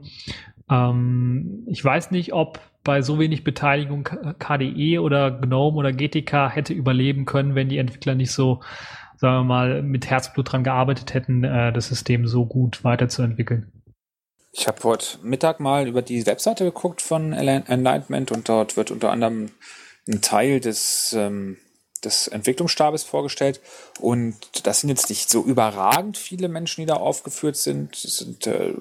Ähm, ich weiß nicht, ob bei so wenig Beteiligung KDE oder GNOME oder GTK hätte überleben können, wenn die Entwickler nicht so, sagen wir mal, mit Herzblut dran gearbeitet hätten, äh, das System so gut weiterzuentwickeln. Ich habe heute Mittag mal über die Webseite geguckt von Enlightenment und dort wird unter anderem ein Teil des, ähm, des Entwicklungsstabes vorgestellt. Und das sind jetzt nicht so überragend viele Menschen, die da aufgeführt sind. Sind äh,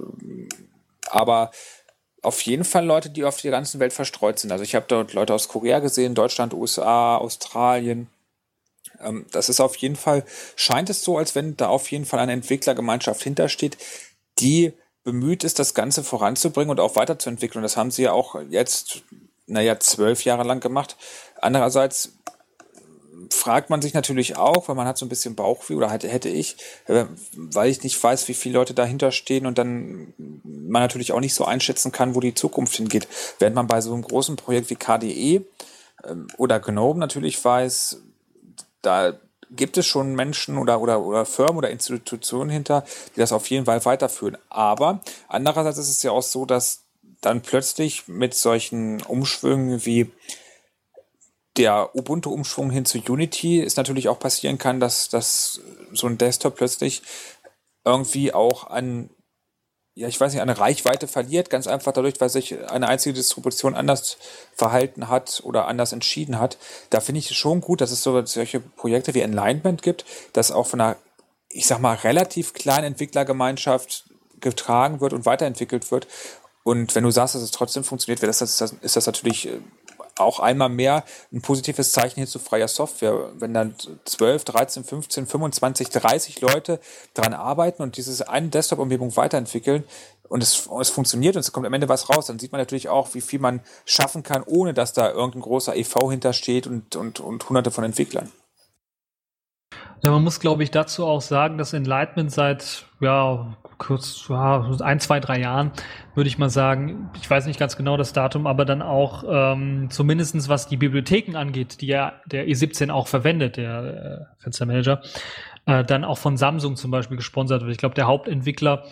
aber auf jeden Fall Leute, die auf der ganzen Welt verstreut sind. Also ich habe dort Leute aus Korea gesehen, Deutschland, USA, Australien. Ähm, das ist auf jeden Fall, scheint es so, als wenn da auf jeden Fall eine Entwicklergemeinschaft hintersteht, die bemüht ist, das Ganze voranzubringen und auch weiterzuentwickeln. Das haben sie ja auch jetzt, naja, zwölf Jahre lang gemacht. Andererseits fragt man sich natürlich auch, weil man hat so ein bisschen Bauchweh oder hätte, hätte ich, äh, weil ich nicht weiß, wie viele Leute dahinter stehen und dann man natürlich auch nicht so einschätzen kann, wo die Zukunft hingeht. Während man bei so einem großen Projekt wie KDE ähm, oder GNOME natürlich weiß, da gibt es schon Menschen oder, oder, oder Firmen oder Institutionen hinter, die das auf jeden Fall weiterführen. Aber andererseits ist es ja auch so, dass dann plötzlich mit solchen Umschwüngen wie der Ubuntu-Umschwung hin zu Unity es natürlich auch passieren kann, dass, dass so ein Desktop plötzlich irgendwie auch an, ja, ich weiß nicht, eine Reichweite verliert, ganz einfach dadurch, weil sich eine einzige Distribution anders verhalten hat oder anders entschieden hat. Da finde ich es schon gut, dass es so solche Projekte wie Enlightenment gibt, das auch von einer, ich sag mal, relativ kleinen Entwicklergemeinschaft getragen wird und weiterentwickelt wird. Und wenn du sagst, dass es trotzdem funktioniert, ist das, ist das natürlich äh, auch einmal mehr ein positives Zeichen hin zu freier Software. Wenn dann 12, 13, 15, 25, 30 Leute daran arbeiten und diese eine Desktop-Umgebung weiterentwickeln und es, es funktioniert und es kommt am Ende was raus, dann sieht man natürlich auch, wie viel man schaffen kann, ohne dass da irgendein großer EV hintersteht und, und, und hunderte von Entwicklern. Ja, man muss, glaube ich, dazu auch sagen, dass Enlightenment seit, ja, kurz, ja, ein, zwei, drei Jahren, würde ich mal sagen, ich weiß nicht ganz genau das Datum, aber dann auch ähm, zumindestens was die Bibliotheken angeht, die ja der E17 auch verwendet, der äh, Fenstermanager, äh, dann auch von Samsung zum Beispiel gesponsert wird. Ich glaube, der Hauptentwickler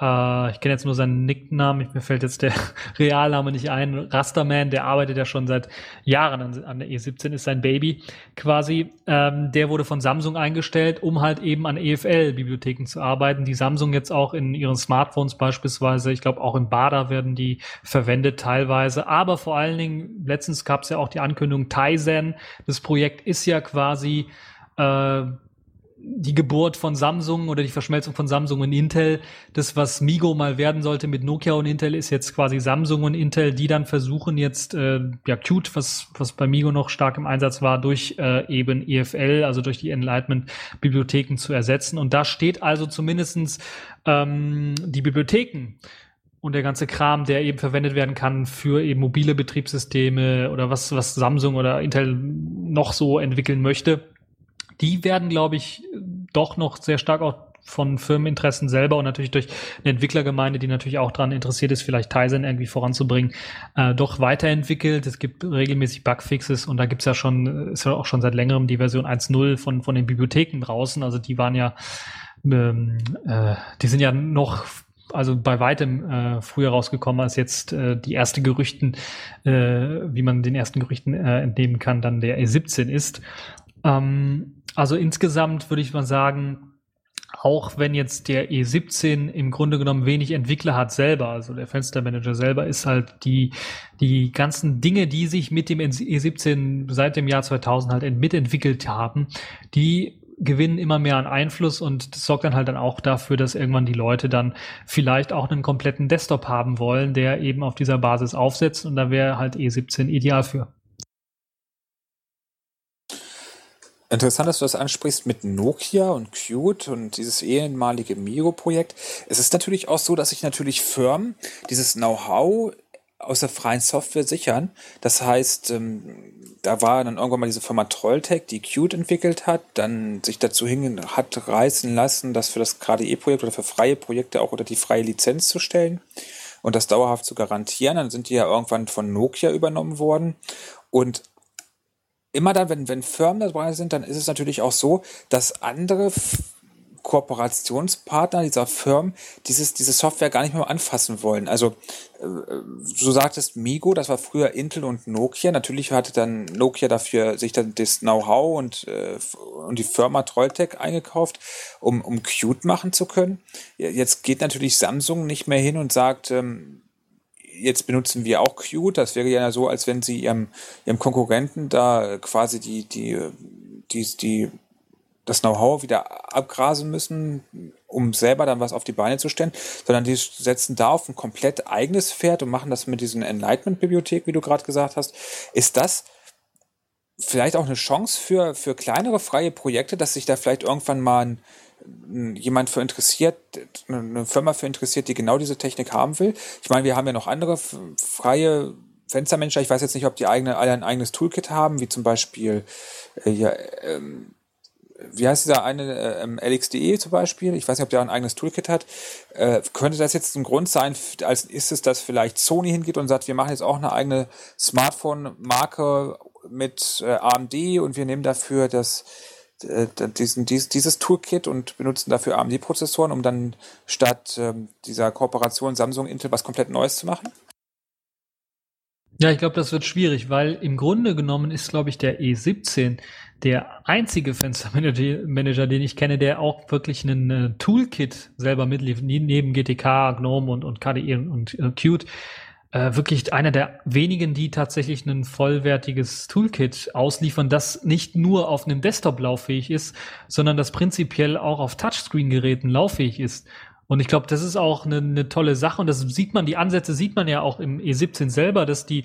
Äh, ich kenne jetzt nur seinen Nicknamen, mir fällt jetzt der Realname nicht ein. Rasterman, der arbeitet ja schon seit Jahren an, an der E17, ist sein Baby quasi. Ähm, der wurde von Samsung eingestellt, um halt eben an EFL-Bibliotheken zu arbeiten, die Samsung jetzt auch in ihren Smartphones beispielsweise, ich glaube auch im Bada werden die verwendet teilweise. Aber vor allen Dingen, letztens gab es ja auch die Ankündigung Tizen. Das Projekt ist ja quasi äh, die Geburt von Samsung oder die Verschmelzung von Samsung und Intel. Das, was Migo mal werden sollte mit Nokia und Intel, ist jetzt quasi Samsung und Intel, die dann versuchen jetzt, äh, ja, Qt, was, was bei Migo noch stark im Einsatz war, durch äh, eben EFL, also durch die Enlightenment-Bibliotheken zu ersetzen. Und da steht also zumindestens ähm, die Bibliotheken und der ganze Kram, der eben verwendet werden kann für eben mobile Betriebssysteme oder was, was Samsung oder Intel noch so entwickeln möchte die werden, glaube ich, doch noch sehr stark auch von Firmeninteressen selber und natürlich durch eine Entwicklergemeinde, die natürlich auch daran interessiert ist, vielleicht Tizen irgendwie voranzubringen, äh, doch weiterentwickelt. Es gibt regelmäßig Bugfixes und da gibt's ja schon, ist ja auch schon seit längerem die Version 1.0 von, von den Bibliotheken draußen. Also die waren ja, ähm, äh, die sind ja noch also bei weitem äh, früher rausgekommen als jetzt äh, die erste Gerüchten, äh, wie man den ersten Gerüchten äh, entnehmen kann, dann der E17 ist. Ähm, also insgesamt würde ich mal sagen, auch wenn jetzt der E17 im Grunde genommen wenig Entwickler hat selber, also der Fenstermanager selber ist halt die, die ganzen Dinge, die sich mit dem E17 seit dem Jahr 2000 halt mitentwickelt haben, die gewinnen immer mehr an Einfluss und das sorgt dann halt dann auch dafür, dass irgendwann die Leute dann vielleicht auch einen kompletten Desktop haben wollen, der eben auf dieser Basis aufsetzt und da wäre halt E17 ideal für. Interessant, dass du das ansprichst mit Nokia und Qt und dieses ehemalige Miro-Projekt. Es ist natürlich auch so, dass sich natürlich Firmen dieses Know-how aus der freien Software sichern. Das heißt, ähm, da war dann irgendwann mal diese Firma Trolltech, die Qt entwickelt hat, dann sich dazu hin hat reißen lassen, das für das KDE-Projekt oder für freie Projekte auch unter die freie Lizenz zu stellen und das dauerhaft zu garantieren. Dann sind die ja irgendwann von Nokia übernommen worden. Und immer dann, wenn, wenn Firmen dabei sind, dann ist es natürlich auch so, dass andere Kooperationspartner dieser Firmen dieses, diese Software gar nicht mehr anfassen wollen. Also, äh, du sagtest Migo, das war früher Intel und Nokia. Natürlich hatte dann Nokia dafür sich dann das Know-how und, äh, und die Firma Trolltech eingekauft, um, um Qt machen zu können. Jetzt geht natürlich Samsung nicht mehr hin und sagt, ähm, jetzt benutzen wir auch Qt. Das wäre ja so, als wenn sie ihrem, ihrem Konkurrenten da quasi die, die, die, die, das Know-how wieder abgrasen müssen, um selber dann was auf die Beine zu stellen, sondern die setzen da auf ein komplett eigenes Pferd und machen das mit diesen Enlightenment-Bibliothek, wie du gerade gesagt hast. Ist das vielleicht auch eine Chance für, für kleinere freie Projekte, dass sich da vielleicht irgendwann mal ein, jemand für interessiert, eine Firma für interessiert, die genau diese Technik haben will. Ich meine, wir haben ja noch andere freie Fenstermanager. Ich weiß jetzt nicht, ob die eigene, alle ein eigenes Toolkit haben, wie zum Beispiel, äh, ja, ähm, wie heißt dieser eine, ähm, LXDE zum Beispiel? Ich weiß nicht, ob der ein eigenes Toolkit hat. Äh, könnte das jetzt ein Grund sein, als ist es, dass vielleicht Sony hingeht und sagt, wir machen jetzt auch eine eigene Smartphone-Marke mit äh, AMD und wir nehmen dafür das äh, diesen, dies, dieses Toolkit und benutzen dafür AMD-Prozessoren, um dann statt ähm, dieser Kooperation Samsung-Intel was komplett Neues zu machen? Ja, ich glaube, das wird schwierig, weil im Grunde genommen ist, glaube ich, der E17 der einzige Fenstermanager, den ich kenne, der auch wirklich einen äh, Toolkit selber mitliefert, neben GTK, GNOME und, und KDE und, und äh, Qt äh, wirklich einer der wenigen, die tatsächlich ein vollwertiges Toolkit ausliefern, das nicht nur auf einem Desktop lauffähig ist, sondern das prinzipiell auch auf Touchscreen-Geräten lauffähig ist. Und ich glaube, das ist auch eine, eine tolle Sache und das sieht man, die Ansätze sieht man ja auch im E17 selber, dass die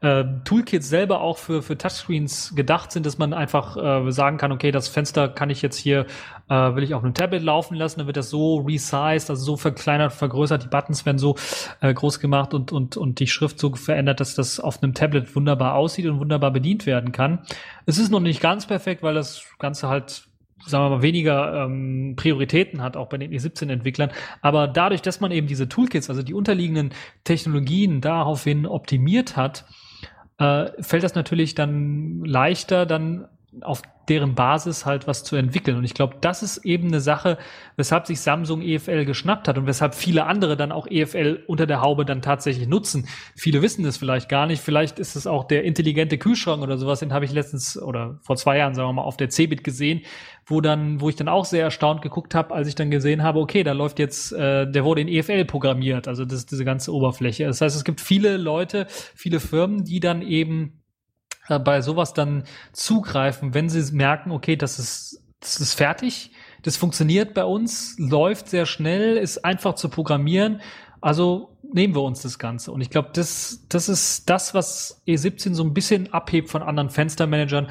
äh, Toolkits selber auch für, für Touchscreens gedacht sind, dass man einfach äh, sagen kann, okay, das Fenster kann ich jetzt hier, äh, will ich auf einem Tablet laufen lassen, dann wird das so resized, also so verkleinert, vergrößert, die Buttons werden so äh, groß gemacht und, und, und die Schrift so verändert, dass das auf einem Tablet wunderbar aussieht und wunderbar bedient werden kann. Es ist noch nicht ganz perfekt, weil das Ganze halt sagen wir mal, weniger ähm, Prioritäten hat, auch bei den E17-Entwicklern. Aber dadurch, dass man eben diese Toolkits, also die unterliegenden Technologien daraufhin optimiert hat, äh, fällt das natürlich dann leichter, dann auf deren Basis halt was zu entwickeln. Und ich glaube, das ist eben eine Sache, weshalb sich Samsung EFL geschnappt hat und weshalb viele andere dann auch EFL unter der Haube dann tatsächlich nutzen. Viele wissen das vielleicht gar nicht. Vielleicht ist es auch der intelligente Kühlschrank oder sowas, den habe ich letztens oder vor zwei Jahren, sagen wir mal, auf der Cebit gesehen, wo dann, wo ich dann auch sehr erstaunt geguckt habe, als ich dann gesehen habe, okay, da läuft jetzt, äh, der wurde in EFL programmiert, also das, diese ganze Oberfläche. Das heißt, es gibt viele Leute, viele Firmen, die dann eben äh, bei sowas dann zugreifen, wenn sie merken, okay, das ist, das ist fertig, das funktioniert bei uns, läuft sehr schnell, ist einfach zu programmieren. Also nehmen wir uns das Ganze. Und ich glaube, das, das ist das, was E17 so ein bisschen abhebt von anderen Fenstermanagern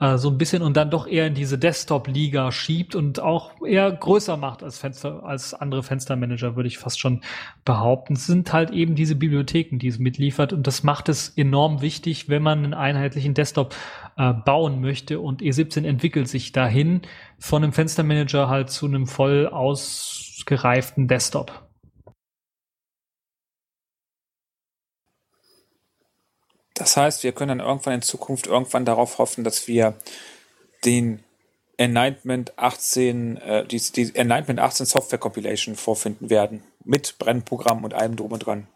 äh, so ein bisschen und dann doch eher in diese Desktop-Liga schiebt und auch eher größer macht als Fenster, als andere Fenstermanager, würde ich fast schon behaupten. Es sind halt eben diese Bibliotheken, die es mitliefert und das macht es enorm wichtig, wenn man einen einheitlichen Desktop äh, bauen möchte und E17 entwickelt sich dahin von einem Fenstermanager halt zu einem voll ausgereiften Desktop. Das heißt, wir können dann irgendwann in Zukunft irgendwann darauf hoffen, dass wir den Enlightenment 18, äh, die, die Enlightenment 18 Software Compilation vorfinden werden. Mit Brennprogramm und allem drum und dran.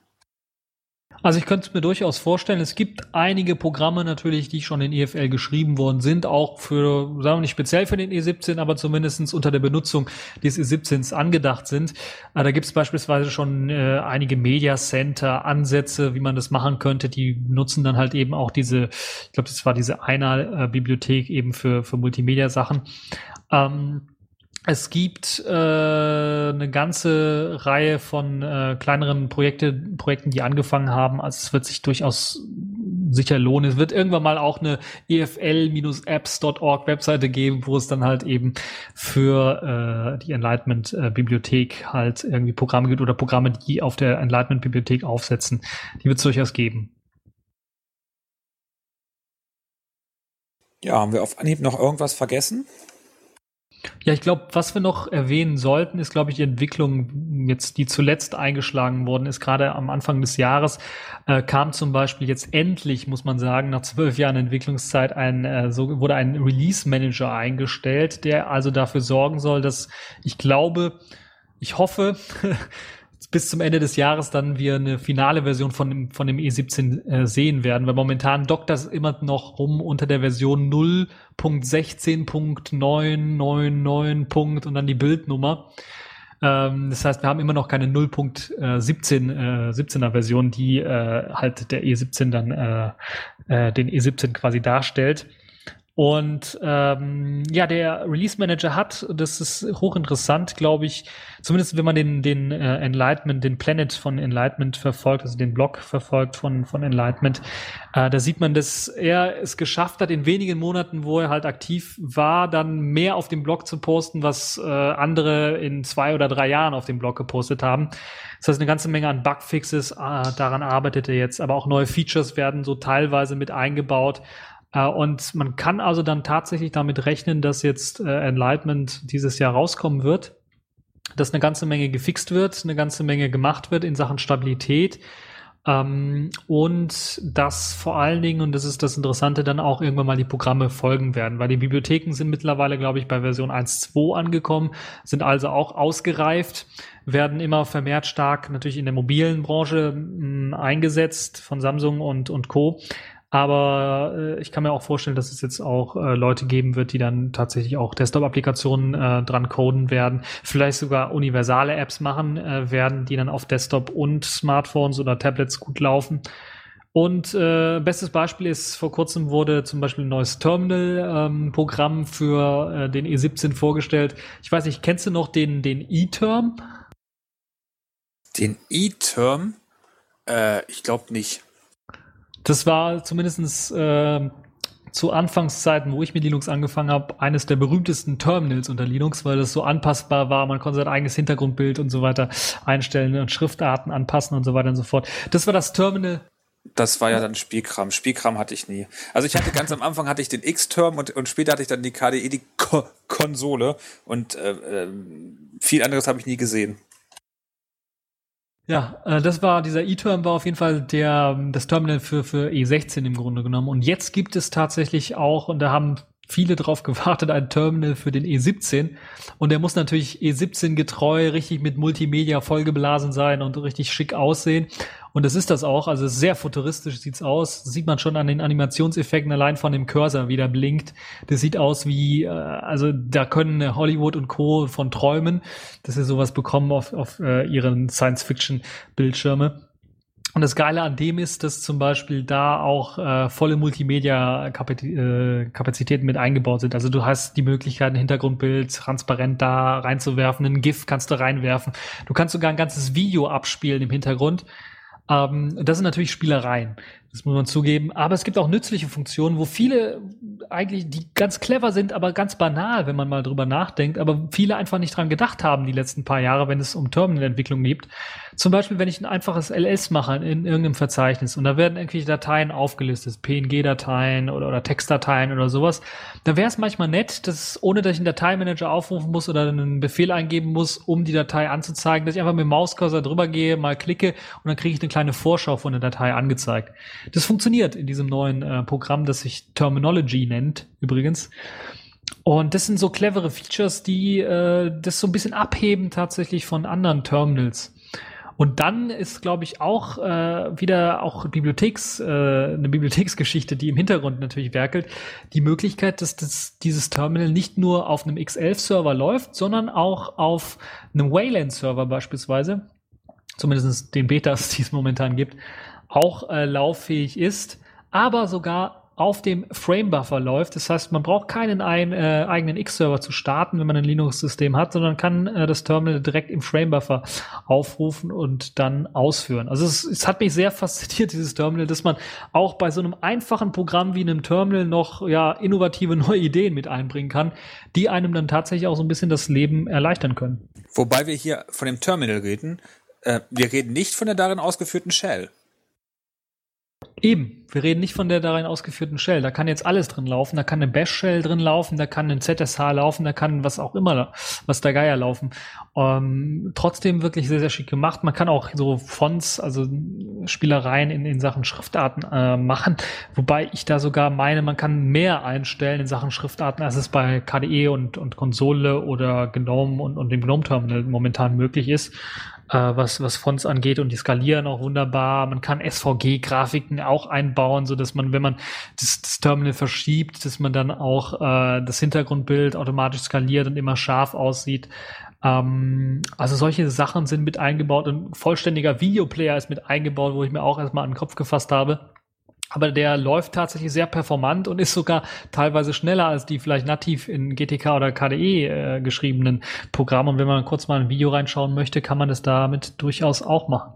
Also ich könnte es mir durchaus vorstellen, es gibt einige Programme natürlich, die schon in EFL geschrieben worden sind, auch für, sagen wir nicht speziell für den E17, aber zumindestens unter der Benutzung des E17s angedacht sind. Äh, da gibt es beispielsweise schon äh, einige Media Center Ansätze, wie man das machen könnte. Die nutzen dann halt eben auch diese, ich glaube, das war diese einer Bibliothek eben für, für Multimedia-Sachen. Ähm, es gibt äh, eine ganze Reihe von äh, kleineren Projekte, Projekten, die angefangen haben. Also es wird sich durchaus sicher lohnen. Es wird irgendwann mal auch eine efl-apps.org Webseite geben, wo es dann halt eben für äh, die Enlightenment-Bibliothek halt irgendwie Programme gibt oder Programme, die auf der Enlightenment-Bibliothek aufsetzen. Die wird es durchaus geben. Ja, haben wir auf Anhieb noch irgendwas vergessen? Ja, ich glaube, was wir noch erwähnen sollten, ist, glaube ich, die Entwicklung jetzt, die zuletzt eingeschlagen worden ist, gerade am Anfang des Jahres, äh, kam zum Beispiel jetzt endlich, muss man sagen, nach zwölf Jahren Entwicklungszeit ein, äh, so wurde ein Release Manager eingestellt, der also dafür sorgen soll, dass ich glaube, ich hoffe, bis zum Ende des Jahres dann wir eine finale Version von dem, von dem E17 äh, sehen werden, weil momentan dockt das immer noch rum unter der Version 0.16.999 Punkt und dann die Bildnummer. Ähm, das heißt, wir haben immer noch keine 0.17 äh, 17er Version, die äh, halt der E17 dann äh, äh, den E17 quasi darstellt. Und ähm, ja, der Release Manager hat, das ist hochinteressant, glaube ich, zumindest wenn man den, den äh, Enlightenment, den Planet von Enlightenment verfolgt, also den Blog verfolgt von, von Enlightenment, äh, da sieht man, dass er es geschafft hat, in wenigen Monaten, wo er halt aktiv war, dann mehr auf dem Blog zu posten, was äh, andere in zwei oder drei Jahren auf dem Blog gepostet haben. Das heißt, eine ganze Menge an Bugfixes, äh, daran arbeitet er jetzt, aber auch neue Features werden so teilweise mit eingebaut. Äh, und man kann also dann tatsächlich damit rechnen, dass jetzt äh, Enlightenment dieses Jahr rauskommen wird, dass eine ganze Menge gefixt wird, eine ganze Menge gemacht wird in Sachen Stabilität. Ähm, und dass vor allen Dingen, und das ist das Interessante, dann auch irgendwann mal die Programme folgen werden, weil die Bibliotheken sind mittlerweile, glaube ich, bei Version 1.2 angekommen, sind also auch ausgereift, werden immer vermehrt stark natürlich in der mobilen Branche eingesetzt von Samsung und, und Co. Aber äh, ich kann mir auch vorstellen, dass es jetzt auch äh, Leute geben wird, die dann tatsächlich auch Desktop-Applikationen äh, dran coden werden, vielleicht sogar universale Apps machen äh, werden, die dann auf Desktop und Smartphones oder Tablets gut laufen. Und äh, bestes Beispiel ist, vor kurzem wurde zum Beispiel ein neues Terminal-Programm ähm, für äh, den E17 vorgestellt. Ich weiß nicht, kennst du noch den, E-Term? Den E-Term? Äh, ich glaube nicht. Das war zumindestens äh, zu Anfangszeiten, wo ich mit Linux angefangen habe, eines der berühmtesten Terminals unter Linux, weil das so anpassbar war. Man konnte sein eigenes Hintergrundbild und so weiter einstellen und Schriftarten anpassen und so weiter und so fort. Das war das Terminal. Das war ja dann Spielkram. Spielkram hatte ich nie. Also ich hatte ganz am Anfang hatte ich den X-Term und, und später hatte ich dann die KDE, die Ko Konsole und äh, äh, viel anderes habe ich nie gesehen. Ja, äh, das war dieser E-Term war auf jeden Fall der das Terminal für für E16 im Grunde genommen. Und jetzt gibt es tatsächlich auch und da haben viele drauf gewartet, ein Terminal für den E17. Und der muss natürlich E17 getreu, richtig mit Multimedia vollgeblasen sein und richtig schick aussehen. Und das ist das auch. Also sehr futuristisch sieht's aus. Das sieht man schon an den Animationseffekten allein von dem Cursor, wie der blinkt. Das sieht aus wie, äh, also da können Hollywood und Co. von träumen, dass sie sowas bekommen auf, auf äh, ihren Science-Fiction-Bildschirme. Und das Geile an dem ist, dass zum Beispiel da auch äh, volle Multimedia-Kapazitäten mit eingebaut sind. Also du hast die Möglichkeit, ein Hintergrundbild transparent da reinzuwerfen, ein GIF kannst du reinwerfen. Du kannst sogar ein ganzes Video abspielen im Hintergrund. Ähm, das sind natürlich Spielereien. Das muss man zugeben. Aber es gibt auch nützliche Funktionen, wo viele eigentlich, die ganz clever sind, aber ganz banal, wenn man mal drüber nachdenkt, aber viele einfach nicht dran gedacht haben die letzten paar Jahre, wenn es um Terminal-Entwicklung geht. Zum Beispiel, wenn ich ein einfaches LS mache in irgendeinem Verzeichnis und da werden irgendwelche Dateien aufgelistet, PNG-Dateien oder, oder Textdateien oder sowas, da wäre es manchmal nett, dass ohne dass ich einen Dateimanager aufrufen muss oder einen Befehl eingeben muss, um die Datei anzuzeigen, dass ich einfach mit dem Mauscursor drüber gehe, mal klicke und dann kriege ich eine kleine Vorschau von der Datei angezeigt. Das funktioniert in diesem neuen äh, Programm, das sich Terminology nennt, übrigens. Und das sind so clevere Features, die äh, das so ein bisschen abheben tatsächlich von anderen Terminals. Und dann ist, glaube ich, auch äh, wieder auch Bibliotheks, äh, eine Bibliotheksgeschichte, die im Hintergrund natürlich werkelt, die Möglichkeit, dass das, dieses Terminal nicht nur auf einem X11-Server läuft, sondern auch auf einem Wayland-Server beispielsweise, zumindest den Betas, die es momentan gibt, auch äh, lauffähig ist, aber sogar auf dem Framebuffer läuft. Das heißt, man braucht keinen ein, äh, eigenen X-Server zu starten, wenn man ein Linux-System hat, sondern kann äh, das Terminal direkt im Framebuffer aufrufen und dann ausführen. Also es, es, hat mich sehr fasziniert, dieses Terminal, dass man auch bei so einem einfachen Programm wie einem Terminal noch ja innovative neue Ideen mit einbringen kann, die einem dann tatsächlich auch so ein bisschen das Leben erleichtern können. Wobei wir hier von dem Terminal reden, äh, wir reden nicht von der darin ausgeführten Shell. Eben, wir reden nicht von der darin ausgeführten Shell. Da kann jetzt alles drin laufen. Da kann eine Bash-Shell drin laufen, da kann ein ZSH laufen, da kann was auch immer, was der Geier laufen. Ähm, trotzdem wirklich sehr, sehr schick gemacht. Man kann auch so Fonts, also Spielereien in, in Sachen Schriftarten äh, machen. Wobei ich da sogar meine, man kann mehr einstellen in Sachen Schriftarten, als es bei KDE und, und Konsole oder GNOME und, und dem GNOME-Terminal momentan möglich ist äh, was, was Fonts angeht und die skalieren auch wunderbar. Man kann SVG-Grafiken auch einbauen, so dass man, wenn man das, das Terminal verschiebt, dass man dann auch äh, das Hintergrundbild automatisch skaliert und immer scharf aussieht. Ähm, also solche Sachen sind mit eingebaut und vollständiger Videoplayer ist mit eingebaut, wo ich mir auch erstmal an den Kopf gefasst habe. Aber der läuft tatsächlich sehr performant und ist sogar teilweise schneller als die vielleicht nativ in GTK oder KDE äh, geschriebenen Programme. Und wenn man kurz mal ein Video reinschauen möchte, kann man das damit durchaus auch machen.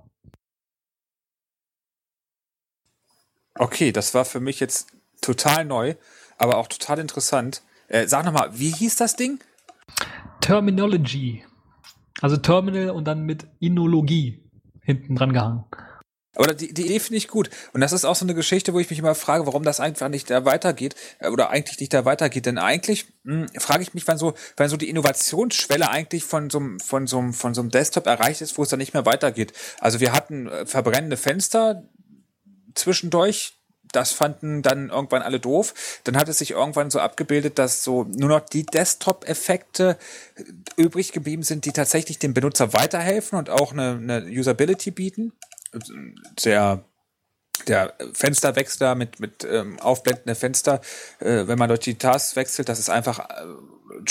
Okay, das war für mich jetzt total neu, aber auch total interessant. Äh, sag nochmal, wie hieß das Ding? Terminology. Also Terminal und dann mit Inologie hinten dran gehangen. Aber die, die Idee finde ich gut. Und das ist auch so eine Geschichte, wo ich mich immer frage, warum das einfach nicht da weitergeht äh, oder eigentlich nicht da weitergeht. Denn eigentlich hm, frage ich mich, wann so, wann so die Innovationsschwelle eigentlich von so, einem, von, so, von so einem Desktop erreicht ist, wo es dann nicht mehr weitergeht. Also wir hatten äh, verbrennende Fenster zwischendurch. Das fanden dann irgendwann alle doof. Dann hat es sich irgendwann so abgebildet, dass so nur noch die Desktop-Effekte übrig geblieben sind, die tatsächlich dem Benutzer weiterhelfen und auch eine, eine Usability bieten sehr der Fensterwechsler mit, mit ähm, aufblendende Fenster, äh, wenn man durch die Tasks wechselt, das ist einfach äh,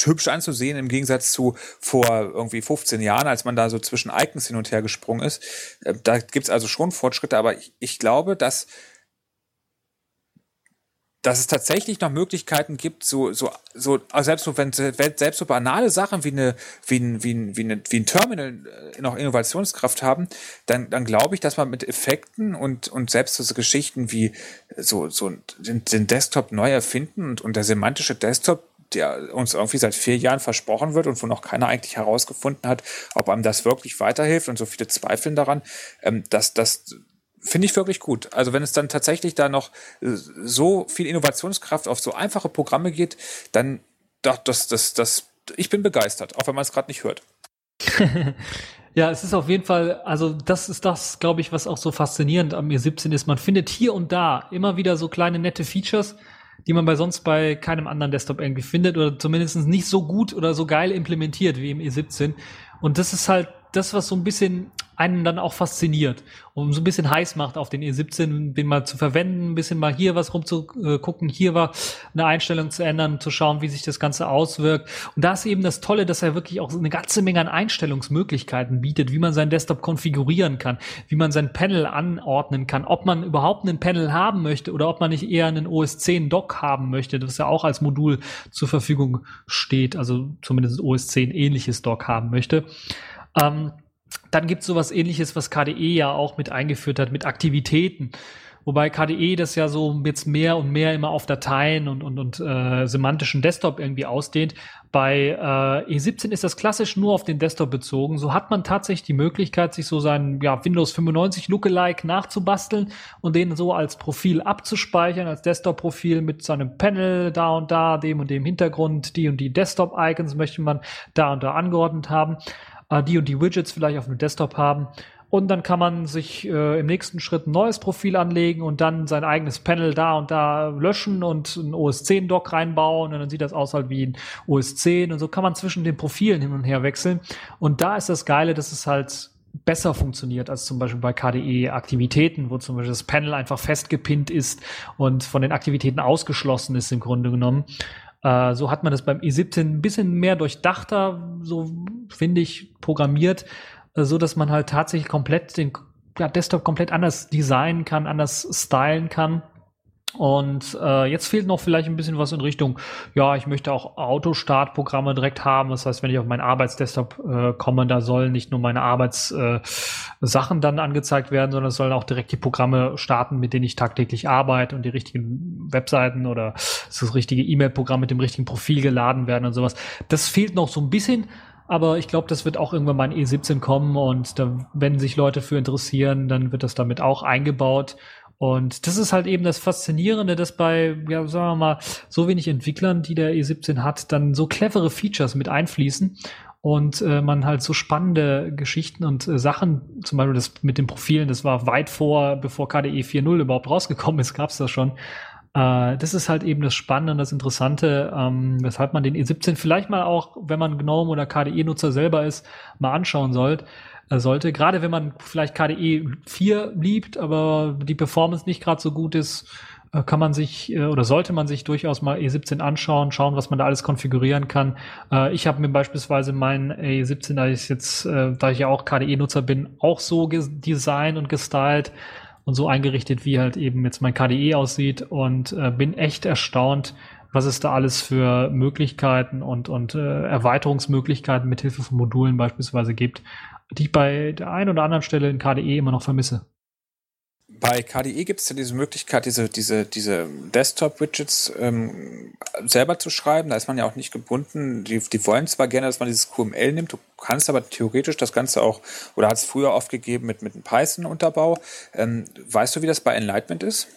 hübsch anzusehen im Gegensatz zu vor irgendwie 15 Jahren, als man da so zwischen Icons hin und her gesprungen ist. Äh, da gibt's also schon Fortschritte, aber ich, ich glaube, dass dass es tatsächlich noch Möglichkeiten gibt, so, so, so, also selbst so, wenn, selbst so banale Sachen wie eine, wie ein, wie ein, wie ein, wie ein Terminal äh, noch Innovationskraft haben, dann, dann glaube ich, dass man mit Effekten und, und selbst so Geschichten wie so, so den, den Desktop neu erfinden und, und der semantische Desktop, der uns irgendwie seit vier Jahren versprochen wird und wo noch keiner eigentlich herausgefunden hat, ob einem das wirklich weiterhilft und so viele zweifeln daran, ähm, dass, dass, finde ich wirklich gut. Also wenn es dann tatsächlich da noch äh, so viel Innovationskraft auf so einfache Programme geht, dann das, das, das, das ich bin begeistert, auch wenn man es gerade nicht hört. ja, es ist auf jeden Fall, also das ist das, glaube ich, was auch so faszinierend am E17 ist. Man findet hier und da immer wieder so kleine nette Features, die man bei sonst bei keinem anderen Desktop irgendwie findet oder zumindest nicht so gut oder so geil implementiert wie im E17. Und das ist halt das, was so ein bisschen einen dann auch fasziniert und so ein bisschen heiß macht auf den E17, den mal zu verwenden, ein bisschen mal hier was rumzugucken, hier war eine Einstellung zu ändern, zu schauen, wie sich das Ganze auswirkt. Und da ist eben das Tolle, dass er wirklich auch eine ganze Menge an Einstellungsmöglichkeiten bietet, wie man seinen Desktop konfigurieren kann, wie man sein Panel anordnen kann, ob man überhaupt einen Panel haben möchte oder ob man nicht eher einen OS 10 Dock haben möchte, das ja auch als Modul zur Verfügung steht, also zumindest OS 10 ähnliches Dock haben möchte. Ähm, dann gibt es sowas ähnliches, was KDE ja auch mit eingeführt hat, mit Aktivitäten. Wobei KDE das ja so jetzt mehr und mehr immer auf Dateien und, und, und äh, semantischen Desktop irgendwie ausdehnt. Bei äh, E17 ist das klassisch nur auf den Desktop bezogen. So hat man tatsächlich die Möglichkeit, sich so seinen ja, Windows 95 Lookalike nachzubasteln und den so als Profil abzuspeichern, als Desktop-Profil mit seinem Panel da und da, dem und dem Hintergrund, die und die Desktop-Icons möchte man da und da angeordnet haben die und die Widgets vielleicht auf dem Desktop haben. Und dann kann man sich äh, im nächsten Schritt ein neues Profil anlegen und dann sein eigenes Panel da und da löschen und ein OS 10 Dock reinbauen und dann sieht das aus halt wie ein OS 10 und so kann man zwischen den Profilen hin und her wechseln. Und da ist das Geile, dass es halt besser funktioniert als zum Beispiel bei KDE-Aktivitäten, wo zum Beispiel das Panel einfach festgepinnt ist und von den Aktivitäten ausgeschlossen ist im Grunde genommen. Äh, so hat man das beim i17 ein bisschen mehr durchdachter, so finde ich, programmiert, äh, so dass man halt tatsächlich komplett den ja, Desktop komplett anders designen kann, anders stylen kann. Und äh, jetzt fehlt noch vielleicht ein bisschen was in Richtung, ja, ich möchte auch Autostartprogramme direkt haben. Das heißt, wenn ich auf meinen Arbeitsdesktop äh, komme, da sollen nicht nur meine Arbeitssachen äh, dann angezeigt werden, sondern es sollen auch direkt die Programme starten, mit denen ich tagtäglich arbeite und die richtigen Webseiten oder das richtige E-Mail-Programm mit dem richtigen Profil geladen werden und sowas. Das fehlt noch so ein bisschen. Aber ich glaube, das wird auch irgendwann mal in E17 kommen und da, wenn sich Leute für interessieren, dann wird das damit auch eingebaut. Und das ist halt eben das Faszinierende, dass bei, ja, sagen wir mal, so wenig Entwicklern, die der E17 hat, dann so clevere Features mit einfließen und äh, man halt so spannende Geschichten und äh, Sachen, zum Beispiel das mit den Profilen, das war weit vor, bevor KDE 4.0 überhaupt rausgekommen ist, gab's das schon. Äh, das ist halt eben das Spannende und das Interessante, ähm, weshalb man den E17 vielleicht mal auch, wenn man GNOME oder KDE-Nutzer selber ist, mal anschauen sollte sollte. Gerade wenn man vielleicht KDE 4 liebt, aber die Performance nicht gerade so gut ist, äh, kann man sich äh, oder sollte man sich durchaus mal E17 anschauen, schauen, was man da alles konfigurieren kann. Äh, ich habe mir beispielsweise meinen E17, da ich jetzt, da ich ja auch KDE-Nutzer bin, auch so designt und gestylt und so eingerichtet, wie halt eben jetzt mein KDE aussieht und bin echt erstaunt, was es da alles für Möglichkeiten und, und äh, Erweiterungsmöglichkeiten mit Hilfe von Modulen beispielsweise gibt die ich bei der einen oder anderen Stelle in KDE immer noch vermisse. Bei KDE gibt es ja diese Möglichkeit, diese, diese, diese Desktop-Widgets ähm, selber zu schreiben. Da ist man ja auch nicht gebunden. Die, die wollen zwar gerne, dass man dieses QML nimmt, du kannst aber theoretisch das Ganze auch, oder hat es früher oft gegeben mit, mit einem Python-Unterbau. Ähm, weißt du, wie das bei Enlightenment ist?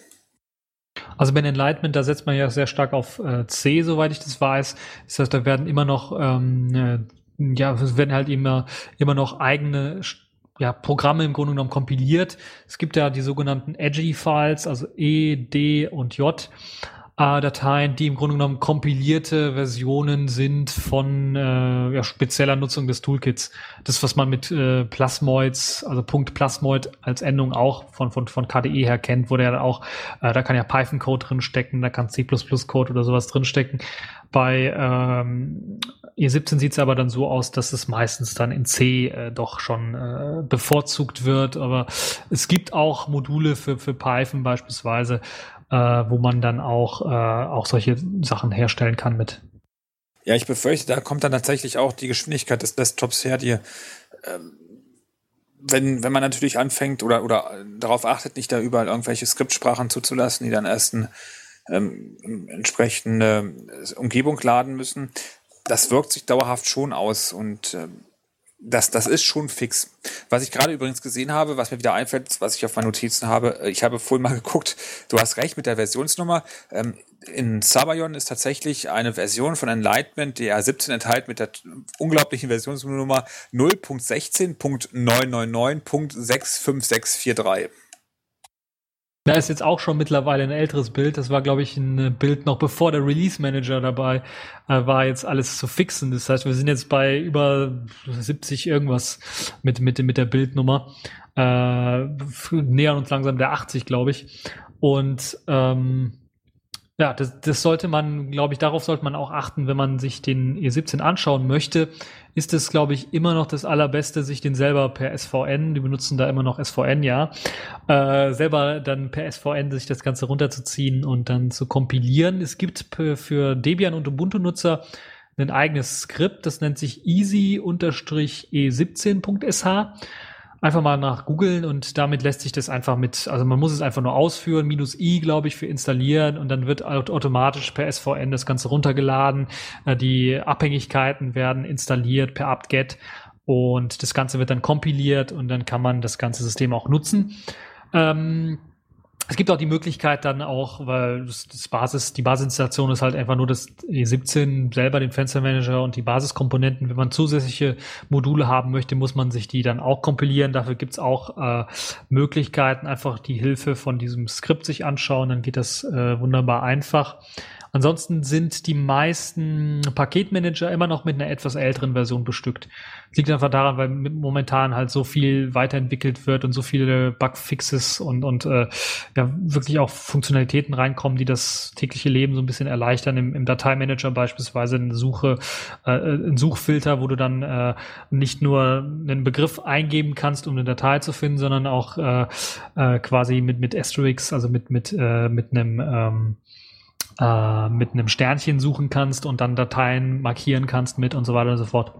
Also bei Enlightenment, da setzt man ja sehr stark auf äh, C, soweit ich das weiß. Das heißt, da werden immer noch ähm, äh, ja, es werden halt immer, immer noch eigene ja, Programme im Grunde genommen kompiliert. Es gibt ja die sogenannten Edgy-Files, also E, D und J. Äh, Dateien, die im Grunde genommen kompilierte Versionen sind von äh, ja, spezieller Nutzung des Toolkits. Das, was man mit äh, Plasmoids, also Punkt Plasmoid als Endung auch von, von, von KDE her kennt, wo der auch, äh, da kann ja Python-Code drinstecken, da kann C++-Code oder sowas drinstecken. Bei ähm, E17 sieht es aber dann so aus, dass es meistens dann in C äh, doch schon äh, bevorzugt wird. Aber es gibt auch Module für, für Python beispielsweise, äh, wo man dann auch, äh, auch solche Sachen herstellen kann mit. Ja, ich befürchte, da kommt dann tatsächlich auch die Geschwindigkeit des Desktops her, die ähm, wenn, wenn man natürlich anfängt oder, oder darauf achtet, nicht da überall irgendwelche Skriptsprachen zuzulassen, die dann erst ein ähm, entsprechende Umgebung laden müssen, das wirkt sich dauerhaft schon aus und äh, das, das ist schon fix. Was ich gerade übrigens gesehen habe, was mir wieder einfällt, was ich auf meinen Notizen habe, äh, ich habe vorhin mal geguckt, du hast recht mit der Versionsnummer. Ähm, in Sabayon ist tatsächlich eine Version von Enlightenment DR17 enthalten mit der unglaublichen Versionsnummer 0.16.999.65643. Da ist jetzt auch schon mittlerweile ein älteres Bild. Das war, glaube ich, ein Bild noch bevor der Release Manager dabei äh, war, jetzt alles zu fixen. Das heißt, wir sind jetzt bei über 70 irgendwas mit, mit, mit der Bildnummer. Äh, nähern uns langsam der 80, glaube ich. Und ähm, ja, das, das sollte man, glaube ich, darauf sollte man auch achten, wenn man sich den E17 anschauen möchte. Ist es, glaube ich, immer noch das Allerbeste, sich den selber per SVN, die benutzen da immer noch SVN, ja, äh, selber dann per SVN sich das Ganze runterzuziehen und dann zu kompilieren. Es gibt für Debian und Ubuntu-Nutzer ein eigenes Skript, das nennt sich easy-e17.sh einfach mal nach googeln und damit lässt sich das einfach mit, also man muss es einfach nur ausführen, minus i, glaube ich, für installieren und dann wird automatisch per SVN das Ganze runtergeladen. Äh, die Abhängigkeiten werden installiert per apt-get und das Ganze wird dann kompiliert und dann kann man das ganze System auch nutzen. Ähm, es gibt auch die Möglichkeit dann auch, weil das, Basis, die Basisinstallation ist halt einfach nur das E17 selber, den Fenstermanager und die Basiskomponenten. Wenn man zusätzliche Module haben möchte, muss man sich die dann auch kompilieren. Dafür gibt's auch äh, Möglichkeiten, einfach die Hilfe von diesem Skript sich anschauen, dann geht das äh, wunderbar einfach. Ansonsten sind die meisten Paketmanager immer noch mit einer etwas älteren Version bestückt. Das liegt einfach daran, weil momentan halt so viel weiterentwickelt wird und so viele Bugfixes und, und äh, ja, wirklich auch Funktionalitäten reinkommen, die das tägliche Leben so ein bisschen erleichtern. Im, im Dateimanager beispielsweise eine Suche, äh, ein Suchfilter, wo du dann äh, nicht nur einen Begriff eingeben kannst, um eine Datei zu finden, sondern auch äh, äh, quasi mit, mit Asterix, also mit, mit, äh, mit einem ähm, äh, mit einem Sternchen suchen kannst und dann Dateien markieren kannst mit und so weiter und so fort.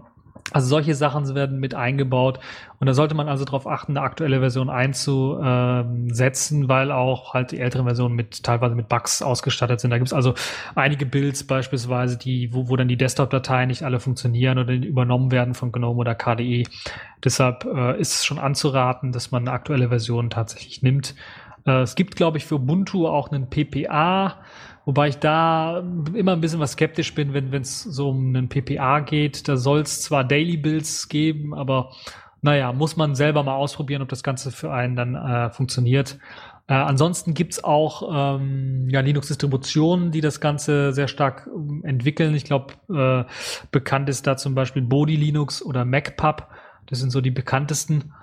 Also solche Sachen werden mit eingebaut und da sollte man also darauf achten, eine aktuelle Version einzusetzen, weil auch halt die älteren Versionen mit teilweise mit Bugs ausgestattet sind. Da gibt es also einige Builds beispielsweise, die, wo, wo dann die Desktop-Dateien nicht alle funktionieren oder übernommen werden von GNOME oder KDE. Deshalb äh, ist es schon anzuraten, dass man eine aktuelle Version tatsächlich nimmt. Äh, es gibt, glaube ich, für Ubuntu auch einen PPA Wobei ich da immer ein bisschen was skeptisch bin, wenn es so um einen PPA geht. Da soll es zwar Daily Builds geben, aber naja, muss man selber mal ausprobieren, ob das Ganze für einen dann äh, funktioniert. Äh, ansonsten gibt's auch ähm, ja, Linux-Distributionen, die das Ganze sehr stark ähm, entwickeln. Ich glaube, äh, bekannt ist da zum Beispiel Body Linux oder MacPub. Das sind so die bekanntesten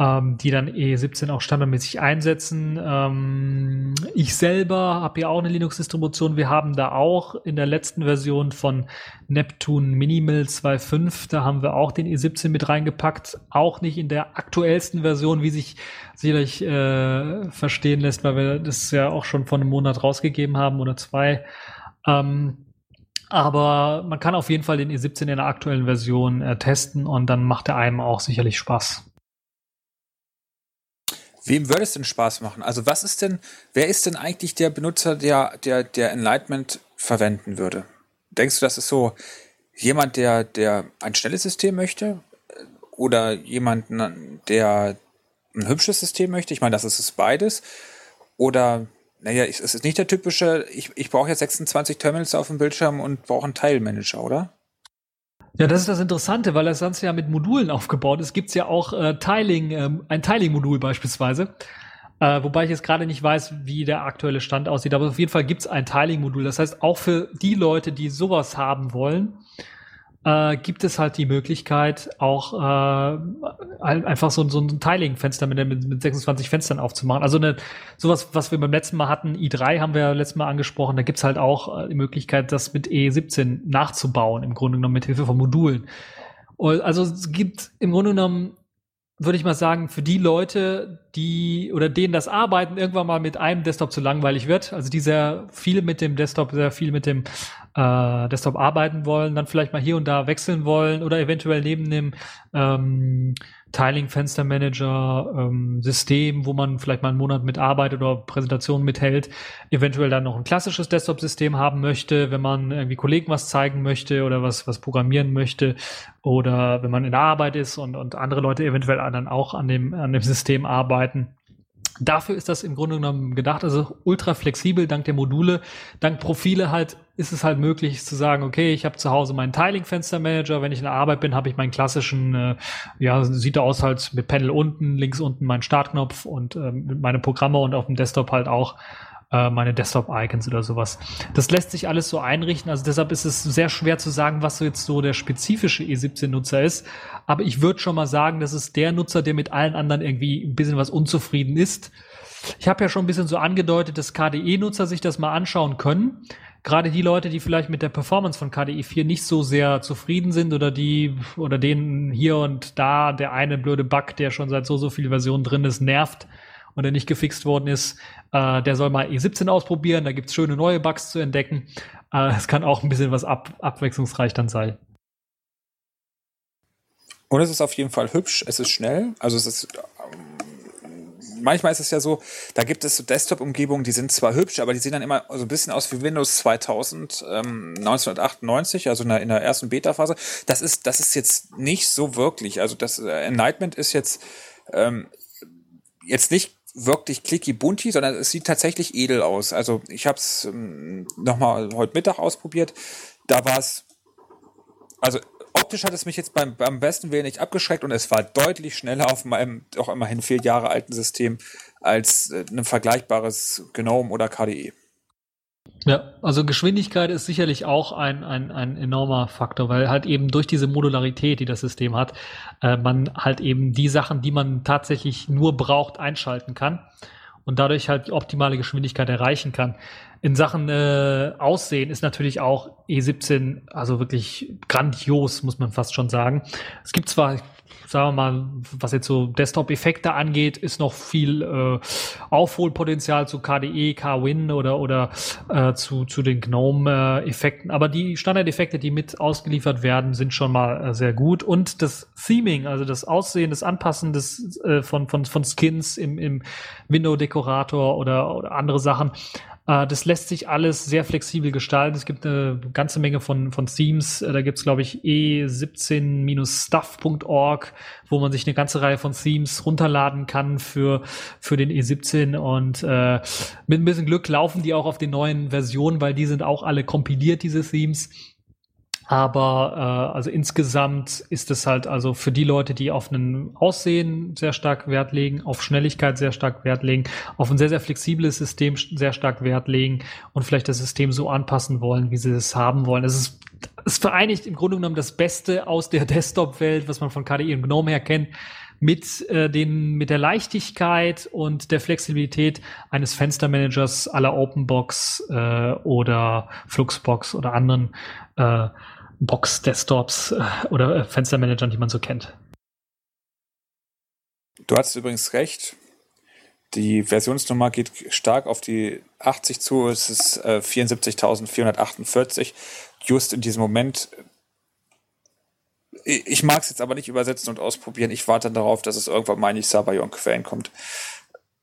ähm, die dann E17 auch standardmäßig einsetzen. Ähm, ich selber habe ja auch eine Linux-Distribution. Wir haben da auch in der letzten Version von Neptune Minimal 2.5, da haben wir auch den E17 mit reingepackt. Auch nicht in der aktuellsten Version, wie sich sicherlich äh, verstehen lässt, weil wir das ja auch schon vor einem Monat rausgegeben haben oder zwei. Ähm, aber man kann auf jeden Fall den E17 in der aktuellen Version äh, testen und dann macht er einem auch sicherlich Spaß. Wem würde es denn Spaß machen? Also was ist denn, wer ist denn eigentlich der Benutzer, der, der, der Enlightenment verwenden würde? Denkst du, das ist so jemand, der, der ein schnelles System möchte? Oder jemand, der ein hübsches System möchte? Ich meine, das ist es beides. Oder, naja, es ist nicht der typische, ich, ich brauche jetzt 26 Terminals auf dem Bildschirm und brauche einen Teilmanager, oder? Ja, das ist das Interessante, weil das Ganze ja mit Modulen aufgebaut ist. Gibt es ja auch äh, Tiling, ähm, ein Tiling-Modul beispielsweise. Äh, wobei ich jetzt gerade nicht weiß, wie der aktuelle Stand aussieht. Aber auf jeden Fall gibt es ein Tiling-Modul. Das heißt, auch für die Leute, die sowas haben wollen, äh, gibt es halt die Möglichkeit, auch äh, einfach so, so ein Tiling-Fenster mit, mit 26 Fenstern aufzumachen. Also eine, sowas, was wir beim letzten Mal hatten, i3 haben wir letztes Mal angesprochen, da gibt's halt auch äh, die Möglichkeit, das mit E17 nachzubauen, im Grunde genommen mit Hilfe von Modulen. Also es gibt im Grunde genommen würde ich mal sagen, für die Leute, die oder denen das Arbeiten irgendwann mal mit einem Desktop zu langweilig wird, also die sehr viel mit dem Desktop, sehr viel mit dem äh, Desktop arbeiten wollen, dann vielleicht mal hier und da wechseln wollen oder eventuell neben dem ähm, Tiling Fenster Manager ähm, System, wo man vielleicht mal einen Monat mitarbeitet oder Präsentationen mithält, eventuell dann noch ein klassisches Desktop System haben möchte, wenn man irgendwie Kollegen was zeigen möchte oder was was programmieren möchte oder wenn man in der Arbeit ist und und andere Leute eventuell dann auch an dem an dem System arbeiten. Dafür ist das im Grunde genommen gedacht, also ultra flexibel, dank der Module, dank Profile halt ist es halt möglich zu sagen, okay, ich habe zu Hause meinen Tiling-Fenster-Manager, wenn ich in der Arbeit bin, habe ich meinen klassischen, äh, ja, sieht aus halt mit Panel unten, links unten mein Startknopf und ähm, meine Programme und auf dem Desktop halt auch äh, meine Desktop-Icons oder sowas. Das lässt sich alles so einrichten, also deshalb ist es sehr schwer zu sagen, was so jetzt so der spezifische E17-Nutzer ist, aber ich würde schon mal sagen, das ist der Nutzer, der mit allen anderen irgendwie ein bisschen was unzufrieden ist. Ich habe ja schon ein bisschen so angedeutet, dass KDE-Nutzer sich das mal anschauen können. Gerade die Leute, die vielleicht mit der Performance von KDE 4 nicht so sehr zufrieden sind oder die oder denen hier und da der eine blöde Bug, der schon seit so so viel Versionen drin ist, nervt und der nicht gefixt worden ist, äh, der soll mal E17 ausprobieren. Da gibt's schöne neue Bugs zu entdecken. Äh, es kann auch ein bisschen was ab, abwechslungsreich dann sein. Und es ist auf jeden Fall hübsch, es ist schnell, also es ist manchmal ist es ja so, da gibt es so Desktop-Umgebungen, die sind zwar hübsch, aber die sehen dann immer so ein bisschen aus wie Windows 2000, ähm, 1998, also in der, in der ersten Beta-Phase. Das ist, das ist jetzt nicht so wirklich. Also das äh, Enlightenment ist jetzt, ähm, jetzt nicht wirklich clicky bunti, sondern es sieht tatsächlich edel aus. Also ich habe es ähm, nochmal heute Mittag ausprobiert. Da war es, also optisch hat es mich jetzt beim, beim besten Willen nicht abgeschreckt und es war deutlich schneller auf meinem doch immerhin vier Jahre alten System als äh, ein vergleichbares GNOME oder KDE. Ja, also Geschwindigkeit ist sicherlich auch ein, ein, ein enormer Faktor, weil halt eben durch diese Modularität, die das System hat, äh, man halt eben die Sachen, die man tatsächlich nur braucht, einschalten kann und dadurch halt die optimale Geschwindigkeit erreichen kann. In Sachen äh, Aussehen ist natürlich auch E17 also wirklich grandios, muss man fast schon sagen. Es gibt zwar, sagen wir mal, was jetzt so Desktop-Effekte angeht, ist noch viel äh, Aufholpotenzial zu KDE, KWin oder oder äh, zu zu den GNOME-Effekten. Aber die Standardeffekte, die mit ausgeliefert werden, sind schon mal äh, sehr gut. Und das Theming, also das Aussehen, das Anpassen des äh, von von von Skins im im Window-Dekorator oder oder andere Sachen das lässt sich alles sehr flexibel gestalten. Es gibt eine ganze Menge von, von Themes. Äh, da gibt es, glaube ich, e17-stuff.org, wo man sich eine ganze Reihe von Themes runterladen kann für, für den E17. Und äh, mit ein bisschen Glück laufen die auch auf den neuen Versionen, weil die sind auch alle kompiliert, diese Themes. Aber äh, also insgesamt ist es halt also für die Leute, die auf ein Aussehen sehr stark Wert legen, auf Schnelligkeit sehr stark Wert legen, auf ein sehr, sehr flexibles System sehr stark Wert legen und vielleicht das System so anpassen wollen, wie sie es haben wollen. Es ist es vereinigt im Grunde genommen das Beste aus der Desktop-Welt, was man von KDE und GNOME her kennt, mit äh, den mit der Leichtigkeit und der Flexibilität eines Fenstermanagers aller OpenBox äh, oder Fluxbox oder anderen äh, Box-Desktops äh, oder äh, Fenstermanagern, die man so kennt. Du hast übrigens recht. Die Versionsnummer geht stark auf die 80 zu. Es ist äh, 74.448. Just in diesem Moment. Ich mag es jetzt aber nicht übersetzen und ausprobieren. Ich warte darauf, dass es irgendwann mal in die Sabayon-Quellen kommt.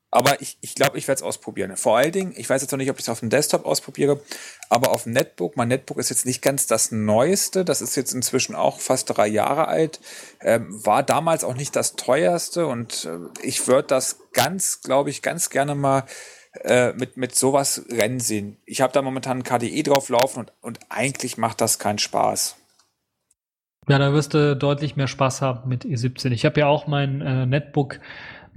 Aber ich glaube, ich, glaub, ich werde es ausprobieren. Vor allen Dingen, ich weiß jetzt noch nicht, ob ich es auf dem Desktop ausprobiere, aber auf dem Netbook. Mein Netbook ist jetzt nicht ganz das Neueste. Das ist jetzt inzwischen auch fast drei Jahre alt. Ähm, war damals auch nicht das teuerste und äh, ich würde das ganz, glaube ich, ganz gerne mal äh, mit, mit sowas rennen sehen. Ich habe da momentan ein KDE drauf laufen und, und eigentlich macht das keinen Spaß. Ja, da wirst du deutlich mehr Spaß haben mit E17. Ich habe ja auch mein äh, Netbook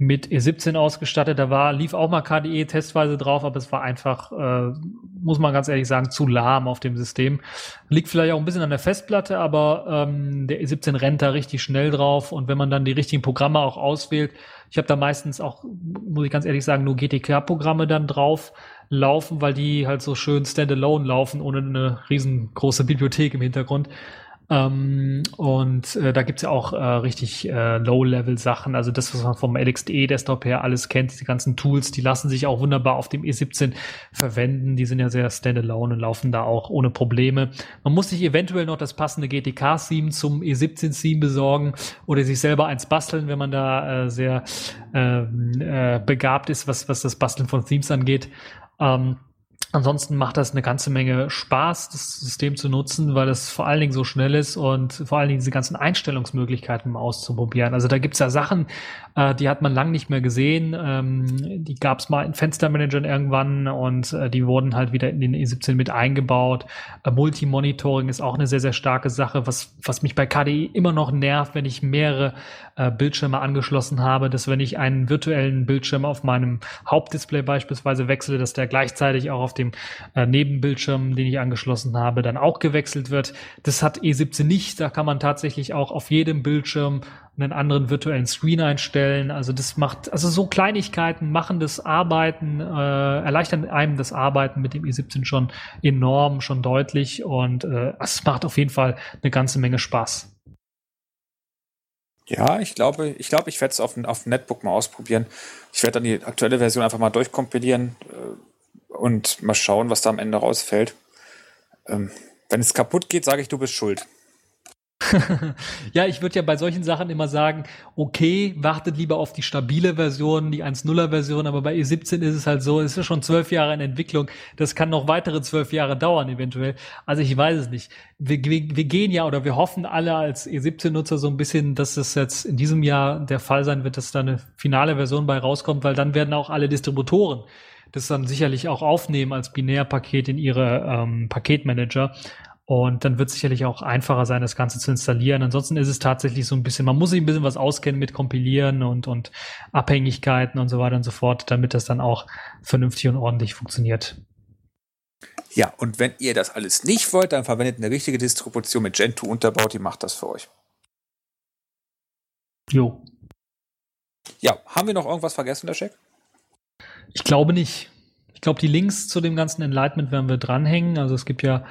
mit E17 ausgestattet. Da war, lief auch mal KDE testweise drauf, aber es war einfach, äh, muss man ganz ehrlich sagen, zu lahm auf dem System. Liegt vielleicht auch ein bisschen an der Festplatte, aber ähm, der E17 rennt da richtig schnell drauf und wenn man dann die richtigen Programme auch auswählt, ich habe da meistens auch, muss ich ganz ehrlich sagen, nur GTK-Programme dann drauf laufen, weil die halt so schön standalone laufen, ohne eine riesengroße Bibliothek im Hintergrund. Ähm, und äh, da gibt's ja auch äh, richtig äh, Low-Level-Sachen. Also das, was man vom LXDE-Desktop her alles kennt, diese ganzen Tools, die lassen sich auch wunderbar auf dem E17 verwenden. Die sind ja sehr standalone und laufen da auch ohne Probleme. Man muss sich eventuell noch das passende GTK-Theme zum E17-Theme besorgen oder sich selber eins basteln, wenn man da äh, sehr äh, äh, begabt ist, was, was das Basteln von Themes angeht. Ähm, Ansonsten macht das eine ganze Menge Spaß, das System zu nutzen, weil es vor allen Dingen so schnell ist und vor allen Dingen diese ganzen Einstellungsmöglichkeiten auszuprobieren. Also da gibt's ja Sachen, äh, die hat man lang nicht mehr gesehen. Ähm, die gab's mal in Fenstermanagern irgendwann und äh, die wurden halt wieder in den E17 mit eingebaut. Äh, Multimonitoring ist auch eine sehr, sehr starke Sache, was, was mich bei KDE immer noch nervt, wenn ich mehrere äh, Bildschirme angeschlossen habe, dass wenn ich einen virtuellen Bildschirm auf meinem Hauptdisplay beispielsweise wechsle, dass der gleichzeitig auch auf dem äh, Nebenbildschirm, den ich angeschlossen habe, dann auch gewechselt wird. Das hat E17 nicht. Da kann man tatsächlich auch auf jedem Bildschirm einen anderen virtuellen Screen einstellen. Also das macht, also so Kleinigkeiten machen das Arbeiten, äh, erleichtern einem das Arbeiten mit dem E17 schon enorm, schon deutlich und äh, es macht auf jeden Fall eine ganze Menge Spaß. Ja, ich glaube, ich glaube, ich werde es auf, dem Netbook mal ausprobieren. Ich werde dann die aktuelle Version einfach mal durchkompilieren äh, und mal schauen, was da am Ende rausfällt. Ähm, wenn es kaputt geht, sage ich, du bist schuld. ja, ich würde ja bei solchen Sachen immer sagen, okay, wartet lieber auf die stabile Version, die 1.0er Version, aber bei E17 ist es halt so, es ist schon zwölf Jahre in Entwicklung, das kann noch weitere zwölf Jahre dauern eventuell. Also ich weiß es nicht. Wir, wir, wir gehen ja oder wir hoffen alle als E17-Nutzer so ein bisschen, dass es jetzt in diesem Jahr der Fall sein wird, dass da eine finale Version bei rauskommt, weil dann werden auch alle Distributoren das dann sicherlich auch aufnehmen als Binärpaket in ihre ähm, Paketmanager. Und dann wird es sicherlich auch einfacher sein, das Ganze zu installieren. Ansonsten ist es tatsächlich so ein bisschen, man muss sich ein bisschen was auskennen mit Kompilieren und, und Abhängigkeiten und so weiter und so fort, damit das dann auch vernünftig und ordentlich funktioniert. Ja, und wenn ihr das alles nicht wollt, dann verwendet eine richtige Distribution mit Gentoo unterbaut, die macht das für euch. Jo. Ja, haben wir noch irgendwas vergessen, der Check? Ich glaube nicht. Ich glaube, die Links zu dem ganzen Enlightenment werden wir dranhängen. Also es gibt ja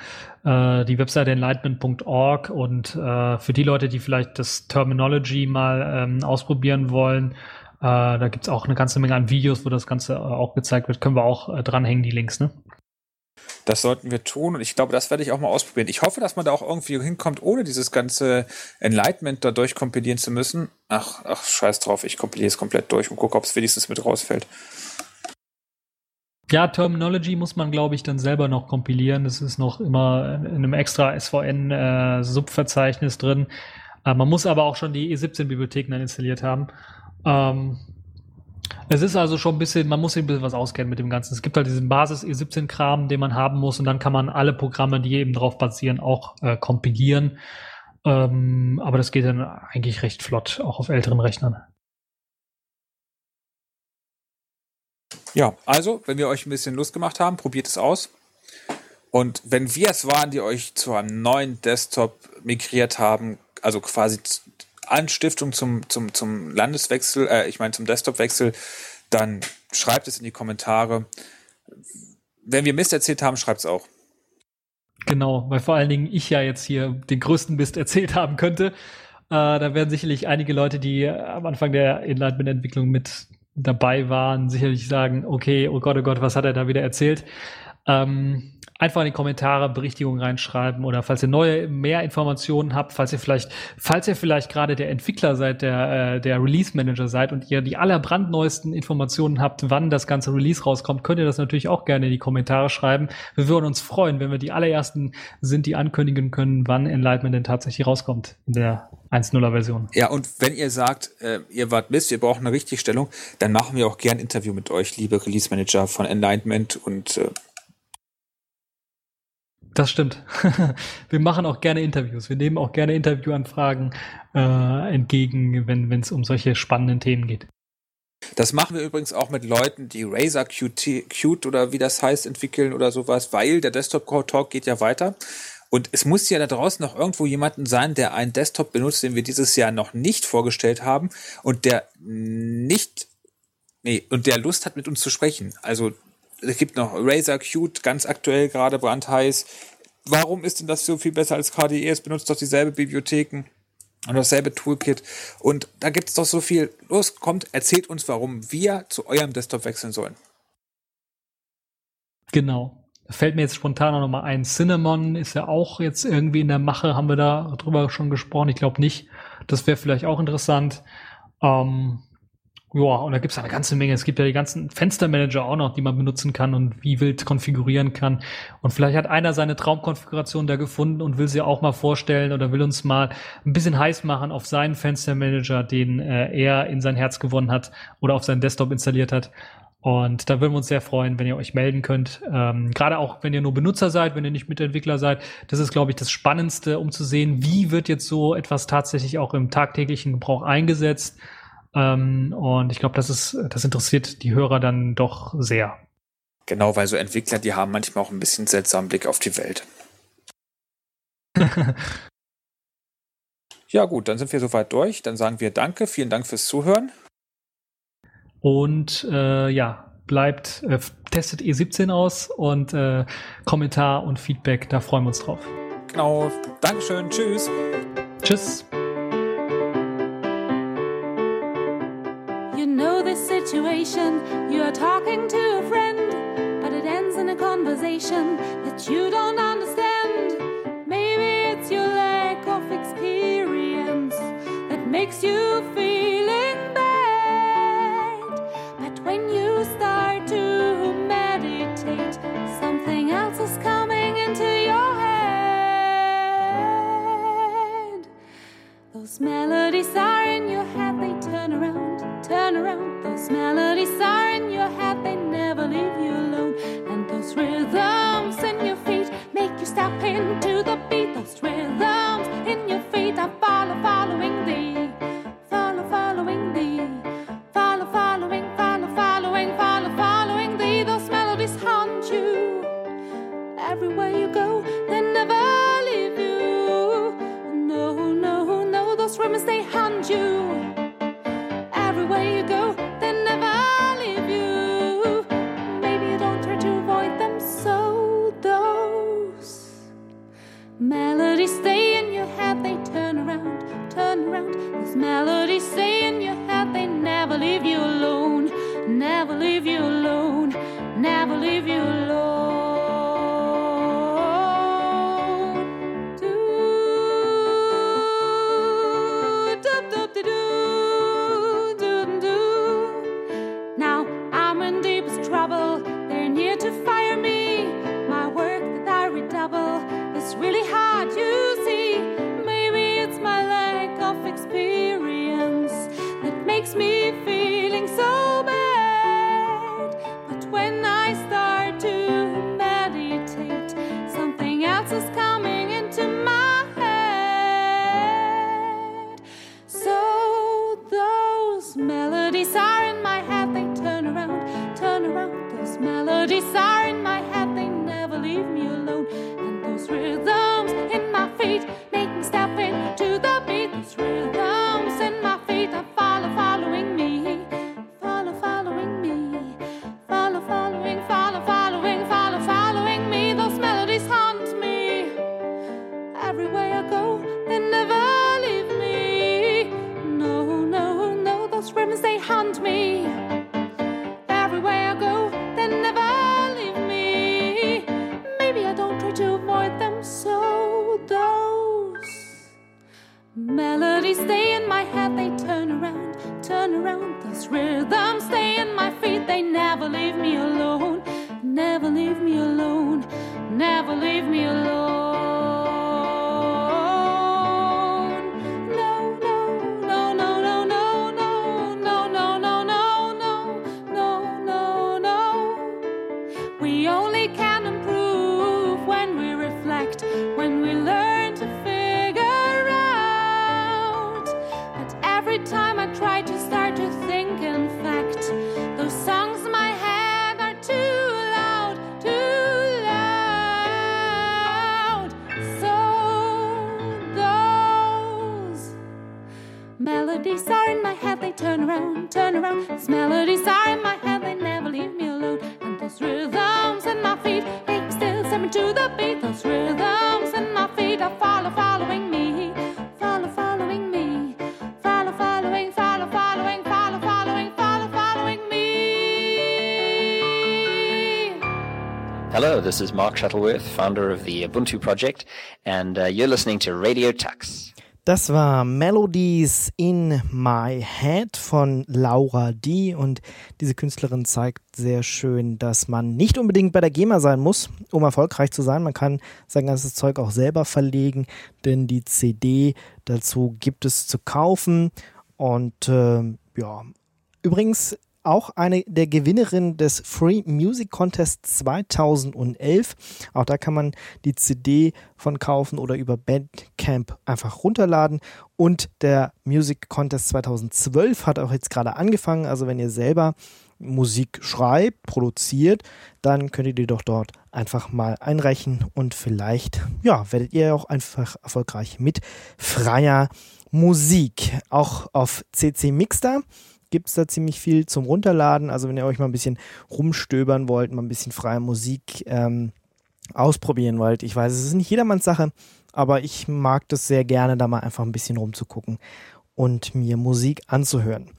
äh, die Webseite enlightenment.org und äh, für die Leute, die vielleicht das Terminology mal ähm, ausprobieren wollen, äh, da gibt's auch eine ganze Menge an Videos, wo das Ganze äh, auch gezeigt wird. Können wir auch äh, dranhängen, die Links, ne? Das sollten wir tun und ich glaube, das werde ich auch mal ausprobieren. Ich hoffe, dass man da auch irgendwie hinkommt, ohne dieses ganze Enlightenment da durchkompilieren zu müssen. Ach, ach, scheiß drauf, ich kompiliere es komplett durch und gucke, ob es wenigstens mit rausfällt. Ja, Terminology muss man, glaube ich, dann selber noch kompilieren. Das ist noch immer in einem extra SVN-Subverzeichnis äh, drin. Äh, man muss aber auch schon die E17-Bibliotheken dann installiert haben. Ähm, es ist also schon ein bisschen, man muss sich ein bisschen was auskennen mit dem Ganzen. Es gibt halt diesen Basis E17-Kram, den man haben muss und dann kann man alle Programme, die eben drauf basieren, auch äh, kompilieren. Ähm, aber das geht dann eigentlich recht flott, auch auf älteren Rechnern. Ja, also, wenn wir euch ein bisschen Lust gemacht haben, probiert es aus. Und wenn wir es waren, die euch zu einem neuen Desktop migriert haben, also quasi Anstiftung zum, zum, zum Landeswechsel, äh, ich meine zum Desktopwechsel, dann schreibt es in die Kommentare. Wenn wir Mist erzählt haben, schreibt es auch. Genau, weil vor allen Dingen ich ja jetzt hier den größten Mist erzählt haben könnte. Äh, da werden sicherlich einige Leute, die am Anfang der Enlightenment-Entwicklung mit dabei waren, sicherlich sagen, okay, oh Gott, oh Gott, was hat er da wieder erzählt? Ähm, einfach in die Kommentare Berichtigungen reinschreiben oder falls ihr neue mehr Informationen habt, falls ihr vielleicht, falls ihr vielleicht gerade der Entwickler seid, der, äh, der Release Manager seid und ihr die allerbrandneuesten Informationen habt, wann das ganze Release rauskommt, könnt ihr das natürlich auch gerne in die Kommentare schreiben. Wir würden uns freuen, wenn wir die allerersten sind, die ankündigen können, wann Enlightenment denn tatsächlich rauskommt in der 1.0er Version. Ja, und wenn ihr sagt, äh, ihr wart Mist, wir brauchen eine Richtigstellung, dann machen wir auch gern ein Interview mit euch, liebe Release Manager von Enlightenment und äh, das stimmt. wir machen auch gerne Interviews. Wir nehmen auch gerne Interviewanfragen äh, entgegen, wenn es um solche spannenden Themen geht. Das machen wir übrigens auch mit Leuten, die Razer Qt, Qt oder wie das heißt entwickeln oder sowas, weil der Desktop Talk geht ja weiter. Und es muss ja da draußen noch irgendwo jemanden sein, der einen Desktop benutzt, den wir dieses Jahr noch nicht vorgestellt haben und der nicht, nee, und der Lust hat, mit uns zu sprechen. Also es gibt noch Razer Qt, ganz aktuell gerade brandheiß. Warum ist denn das so viel besser als KDE? Es benutzt doch dieselbe Bibliotheken und dasselbe Toolkit. Und da gibt es doch so viel. Los, kommt, erzählt uns, warum wir zu eurem Desktop wechseln sollen. Genau. Fällt mir jetzt spontan noch mal ein. Cinnamon ist ja auch jetzt irgendwie in der Mache. Haben wir da drüber schon gesprochen? Ich glaube nicht. Das wäre vielleicht auch interessant. Ähm, Ja, und da gibt's eine ganze Menge. Es gibt ja die ganzen Fenstermanager auch noch, die man benutzen kann und wie wild konfigurieren kann. Und vielleicht hat einer seine Traumkonfiguration da gefunden und will sie auch mal vorstellen oder will uns mal ein bisschen heiß machen auf seinen Fenstermanager, den äh, er in sein Herz gewonnen hat oder auf seinen Desktop installiert hat. Und da würden wir uns sehr freuen, wenn ihr euch melden könnt. Ähm, Gerade auch, wenn ihr nur Benutzer seid, wenn ihr nicht Mitentwickler seid. Das ist, glaube ich, das Spannendste, um zu sehen, wie wird jetzt so etwas tatsächlich auch im tagtäglichen Gebrauch eingesetzt ähm, und ich glaube, das ist, das interessiert die Hörer dann doch sehr. Genau, weil so Entwickler, die haben manchmal auch ein bisschen seltsamen Blick auf die Welt. ja, gut, dann sind wir soweit durch. Dann sagen wir Danke, vielen Dank fürs Zuhören. Und äh, ja, bleibt, äh, testet E17 aus und äh, Kommentar und Feedback, da freuen wir uns drauf. Genau, Dankeschön, tschüss. Tschüss. Situation, you are talking to a friend, but it ends in a conversation that you don't understand. Maybe it's your lack of experience that makes you feeling bad. But when you start to meditate, something else is coming into your head. Those melodies are in your head, they turn around, turn around. Those melodies are in your head, they never leave you alone. And those rhythms in your feet make you step into the beat. Those rhythms in your feet are follow, following thee, follow, following thee, follow, following, follow, following, follow, following thee. Those melodies haunt you everywhere you go, they never leave you. No, no, no, those rhythms they melodies stay in your head, they turn around, turn around. Those melodies stay in your head, they never leave you alone, never leave you alone, never leave you alone. Me feeling so is Mark Shuttleworth, founder of the Ubuntu project, and uh, you're listening to Radio Tux. Das war Melodies in My Head von Laura D. Und diese Künstlerin zeigt sehr schön, dass man nicht unbedingt bei der GEMA sein muss, um erfolgreich zu sein. Man kann sein ganzes Zeug auch selber verlegen, denn die CD dazu gibt es zu kaufen. Und äh, ja, übrigens auch eine der Gewinnerinnen des Free Music Contest 2011. Auch da kann man die CD von kaufen oder über Bandcamp einfach runterladen. Und der Music Contest 2012 hat auch jetzt gerade angefangen. Also wenn ihr selber Musik schreibt, produziert, dann könnt ihr die doch dort einfach mal einreichen und vielleicht, ja, werdet ihr auch einfach erfolgreich mit freier Musik. Auch auf CC Mixter gibt es da ziemlich viel zum Runterladen. Also wenn ihr euch mal ein bisschen rumstöbern wollt, mal ein bisschen freie Musik ähm, ausprobieren wollt. Ich weiß, es ist nicht jedermanns Sache, aber ich mag das sehr gerne, da mal einfach ein bisschen rumzugucken und mir Musik anzuhören.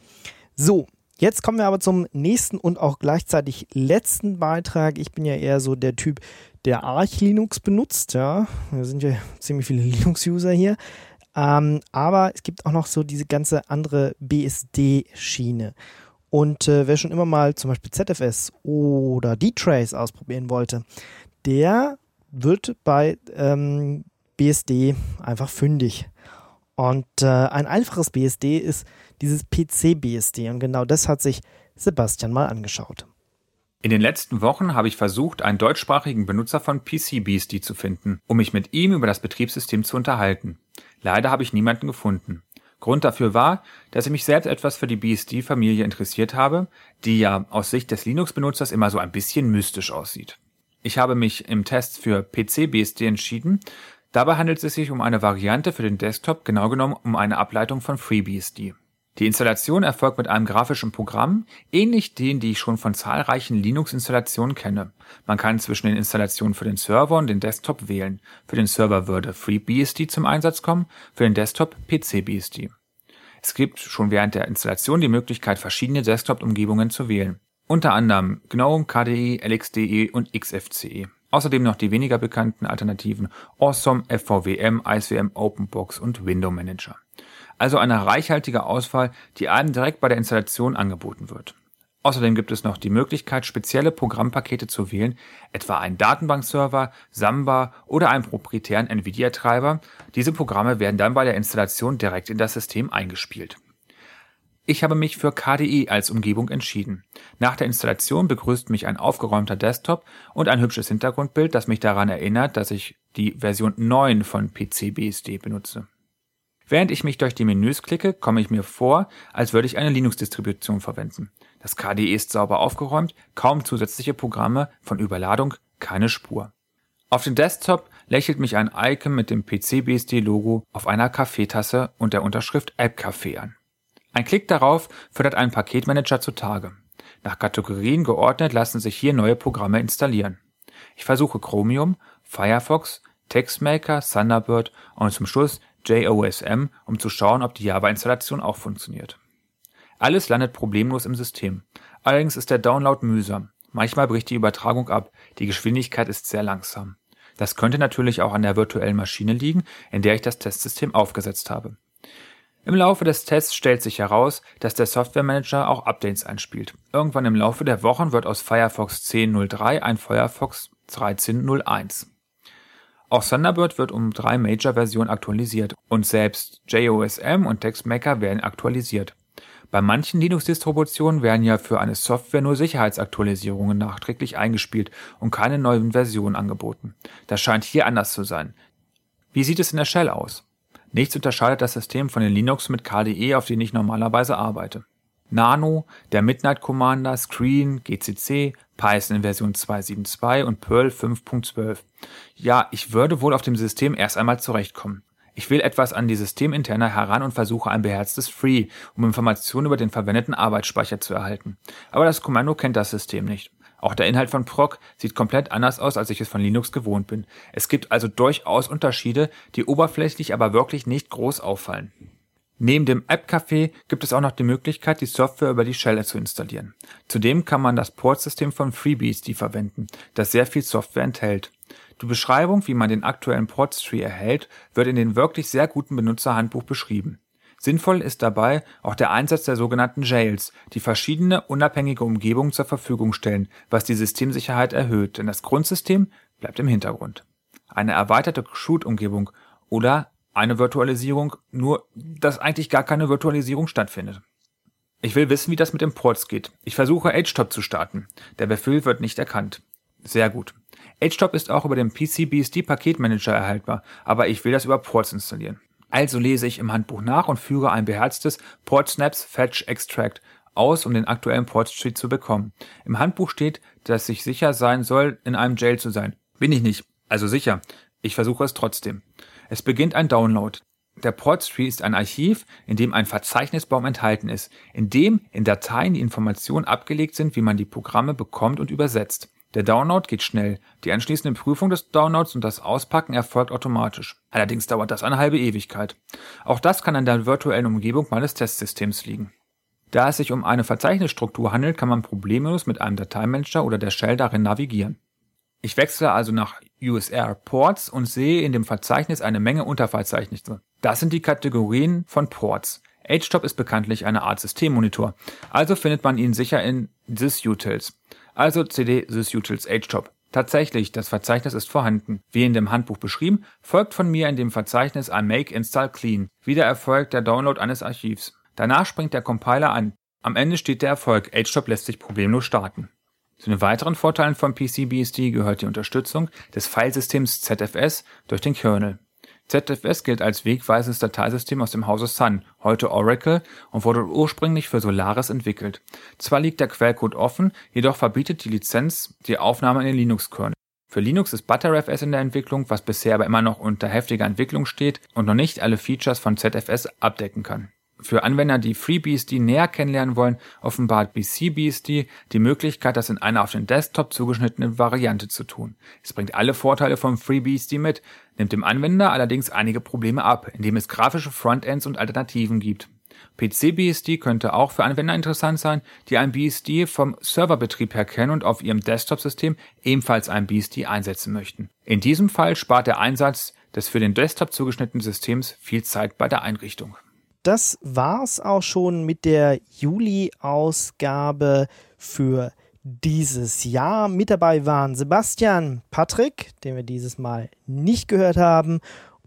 So, Jetzt kommen wir aber zum nächsten und auch gleichzeitig letzten Beitrag. Ich bin ja eher so der Typ, der Arch Linux benutzt. Ja, da sind ja ziemlich viele Linux-User hier. Ähm, aber es gibt auch noch so diese ganze andere BSD-Schiene. Und äh, wer schon immer mal zum Beispiel ZFS oder D-Trace ausprobieren wollte, der wird bei ähm, BSD einfach fündig. Und äh, ein einfaches BSD ist dieses PC-BSD. Und genau das hat sich Sebastian mal angeschaut. In den letzten Wochen habe ich versucht, einen deutschsprachigen Benutzer von PCBSD zu finden, um mich mit ihm über das Betriebssystem zu unterhalten. Leider habe ich niemanden gefunden. Grund dafür war, dass ich mich selbst etwas für die BSD-Familie interessiert habe, die ja aus Sicht des Linux-Benutzers immer so ein bisschen mystisch aussieht. Ich habe mich im Test für PC-BSD entschieden. Dabei handelt es sich um eine Variante für den Desktop, genau genommen um eine Ableitung von FreeBSD. Die Installation erfolgt mit einem grafischen Programm, ähnlich denen, die ich schon von zahlreichen Linux-Installationen kenne. Man kann zwischen den Installationen für den Server und den Desktop wählen. Für den Server würde FreeBSD zum Einsatz kommen, für den Desktop PCBSD. Es gibt schon während der Installation die Möglichkeit, verschiedene Desktop-Umgebungen zu wählen. Unter anderem GNOME, KDE, LXDE und XFCE. Außerdem noch die weniger bekannten Alternativen Awesome, FVWM, IceWM, OpenBox und Window Manager also eine reichhaltige Auswahl, die einem direkt bei der Installation angeboten wird. Außerdem gibt es noch die Möglichkeit, spezielle Programmpakete zu wählen, etwa einen Datenbankserver, Samba oder einen proprietären NVIDIA-Treiber. Diese Programme werden dann bei der Installation direkt in das System eingespielt. Ich habe mich für KDE als Umgebung entschieden. Nach der Installation begrüßt mich ein aufgeräumter Desktop und ein hübsches Hintergrundbild, das mich daran erinnert, dass ich die Version 9 von PCBSD benutze. Während ich mich durch die Menüs klicke, komme ich mir vor, als würde ich eine Linux-Distribution verwenden. Das KDE ist sauber aufgeräumt, kaum zusätzliche Programme, von Überladung keine Spur. Auf dem Desktop lächelt mich ein Icon mit dem PC-BSD-Logo auf einer Kaffeetasse und der Unterschrift App Café an. Ein Klick darauf fördert einen Paketmanager zutage. Nach Kategorien geordnet lassen sich hier neue Programme installieren. Ich versuche Chromium, Firefox, TextMaker, Thunderbird und zum Schluss JOSM, um zu schauen, ob die Java-Installation auch funktioniert. Alles landet problemlos im System. Allerdings ist der Download mühsam. Manchmal bricht die Übertragung ab, die Geschwindigkeit ist sehr langsam. Das könnte natürlich auch an der virtuellen Maschine liegen, in der ich das Testsystem aufgesetzt habe. Im Laufe des Tests stellt sich heraus, dass der Software Manager auch Updates einspielt. Irgendwann im Laufe der Wochen wird aus Firefox 10.03 ein Firefox 13.01. Auch Thunderbird wird um drei Major-Versionen aktualisiert und selbst JOSM und TextMaker werden aktualisiert. Bei manchen Linux-Distributionen werden ja für eine Software nur Sicherheitsaktualisierungen nachträglich eingespielt und keine neuen Versionen angeboten. Das scheint hier anders zu sein. Wie sieht es in der Shell aus? Nichts unterscheidet das System von den Linux mit KDE, auf denen ich normalerweise arbeite. Nano, der Midnight Commander, Screen, GCC, Python in Version 2.7.2 und Perl 5.12. Ja, ich würde wohl auf dem System erst einmal zurechtkommen. Ich will etwas an die Systeminterner heran und versuche ein beherztes Free, um Informationen über den verwendeten Arbeitsspeicher zu erhalten. Aber das Kommando kennt das System nicht. Auch der Inhalt von Proc sieht komplett anders aus, als ich es von Linux gewohnt bin. Es gibt also durchaus Unterschiede, die oberflächlich aber wirklich nicht groß auffallen. Neben dem App-Café gibt es auch noch die Möglichkeit, die Software über die Shell zu installieren. Zudem kann man das Portsystem von FreeBSD verwenden, das sehr viel Software enthält. Die Beschreibung, wie man den aktuellen Portstree erhält, wird in dem wirklich sehr guten Benutzerhandbuch beschrieben. Sinnvoll ist dabei auch der Einsatz der sogenannten Jails, die verschiedene unabhängige Umgebungen zur Verfügung stellen, was die Systemsicherheit erhöht, denn das Grundsystem bleibt im Hintergrund. Eine erweiterte Shoot-Umgebung oder eine Virtualisierung, nur dass eigentlich gar keine Virtualisierung stattfindet. Ich will wissen, wie das mit den Ports geht. Ich versuche HTOP zu starten. Der Befehl wird nicht erkannt. Sehr gut. HTOP ist auch über den PC-BSD Paketmanager erhaltbar, aber ich will das über Ports installieren. Also lese ich im Handbuch nach und führe ein beherztes Port Snaps Fetch Extract aus, um den aktuellen Port Street zu bekommen. Im Handbuch steht, dass ich sicher sein soll, in einem Jail zu sein. Bin ich nicht. Also sicher. Ich versuche es trotzdem. Es beginnt ein Download. Der Portstree ist ein Archiv, in dem ein Verzeichnisbaum enthalten ist, in dem in Dateien die Informationen abgelegt sind, wie man die Programme bekommt und übersetzt. Der Download geht schnell. Die anschließende Prüfung des Downloads und das Auspacken erfolgt automatisch. Allerdings dauert das eine halbe Ewigkeit. Auch das kann an der virtuellen Umgebung meines Testsystems liegen. Da es sich um eine Verzeichnisstruktur handelt, kann man problemlos mit einem Dateimanager oder der Shell darin navigieren. Ich wechsle also nach USR Ports und sehe in dem Verzeichnis eine Menge Unterverzeichnisse. Das sind die Kategorien von Ports. HTOP ist bekanntlich eine Art Systemmonitor, also findet man ihn sicher in sysutils also cd sysutils htop. Tatsächlich, das Verzeichnis ist vorhanden. Wie in dem Handbuch beschrieben, folgt von mir in dem Verzeichnis ein make install clean. Wieder erfolgt der Download eines Archivs. Danach springt der Compiler an. Am Ende steht der Erfolg, HTOP lässt sich problemlos starten. Zu den weiteren Vorteilen von PCBSD gehört die Unterstützung des Filesystems ZFS durch den Kernel. ZFS gilt als wegweisendes Dateisystem aus dem Hause Sun, heute Oracle, und wurde ursprünglich für Solaris entwickelt. Zwar liegt der Quellcode offen, jedoch verbietet die Lizenz die Aufnahme in den Linux-Kernel. Für Linux ist ButterFS in der Entwicklung, was bisher aber immer noch unter heftiger Entwicklung steht und noch nicht alle Features von ZFS abdecken kann. Für Anwender, die FreeBSD näher kennenlernen wollen, offenbart BCBSD die Möglichkeit, das in einer auf den Desktop zugeschnittene Variante zu tun. Es bringt alle Vorteile von FreeBSD mit, nimmt dem Anwender allerdings einige Probleme ab, indem es grafische Frontends und Alternativen gibt. PCBSD könnte auch für Anwender interessant sein, die ein BSD vom Serverbetrieb her kennen und auf ihrem Desktop-System ebenfalls ein BSD einsetzen möchten. In diesem Fall spart der Einsatz des für den Desktop zugeschnittenen Systems viel Zeit bei der Einrichtung das war's auch schon mit der Juli-Ausgabe für dieses Jahr. Mit dabei waren Sebastian, Patrick, den wir dieses Mal nicht gehört haben,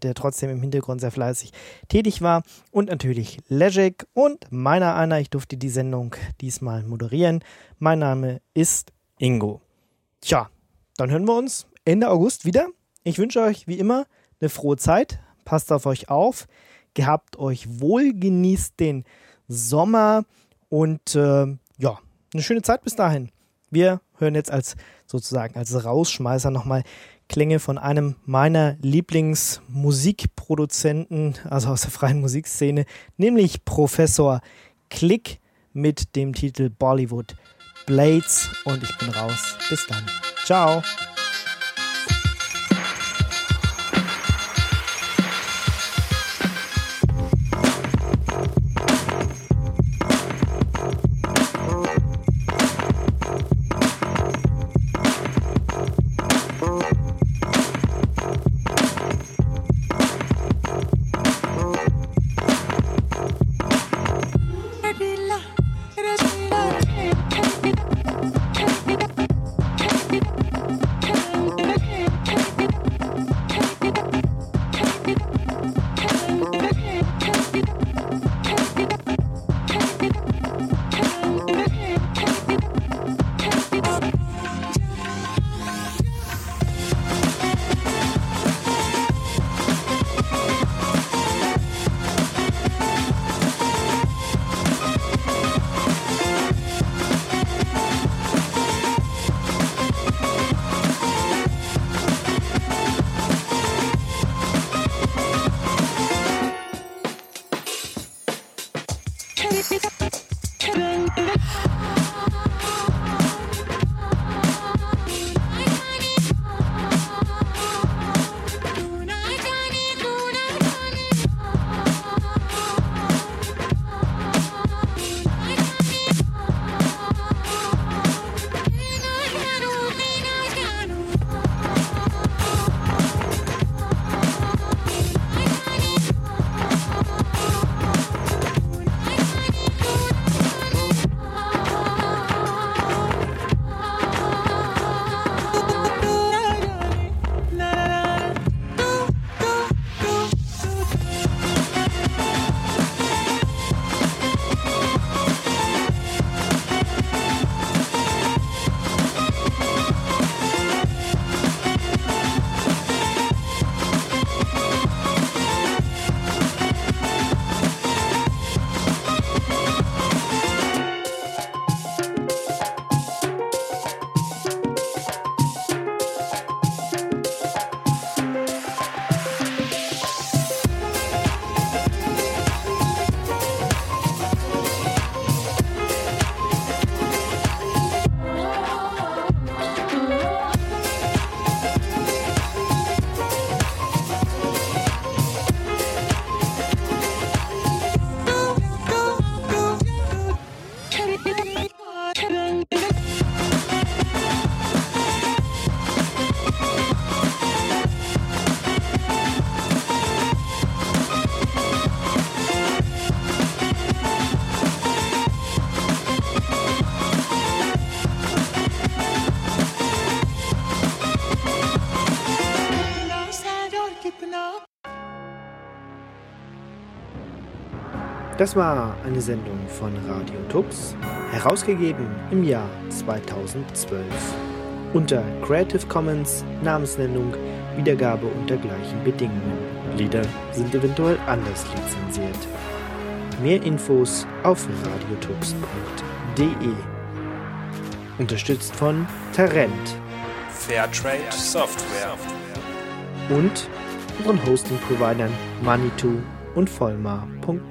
der trotzdem im Hintergrund sehr fleißig tätig war, und natürlich Legic und meiner einer. Ich durfte die Sendung diesmal moderieren. Mein Name ist Ingo. Tja, dann hören wir uns Ende August wieder. Ich wünsche euch wie immer eine frohe Zeit. Passt auf euch auf gehabt euch wohl, genießt den Sommer und äh, ja, eine schöne Zeit bis dahin. Wir hören jetzt als sozusagen als Rausschmeißer nochmal Klänge von einem meiner Lieblingsmusikproduzenten, also aus der freien Musikszene, nämlich Professor Klick mit dem Titel Bollywood Blades und ich bin raus. Bis dann. Ciao. Das war eine Sendung von Radio Tux, herausgegeben im Jahr 2012. Unter Creative Commons Namensnennung, Wiedergabe unter gleichen Bedingungen. Lieder sind eventuell anders lizenziert. Mehr Infos auf radiotux.de. Unterstützt von Tarent Fairtrade Software. und unseren Hosting-Providern Manitou und Vollmar.net.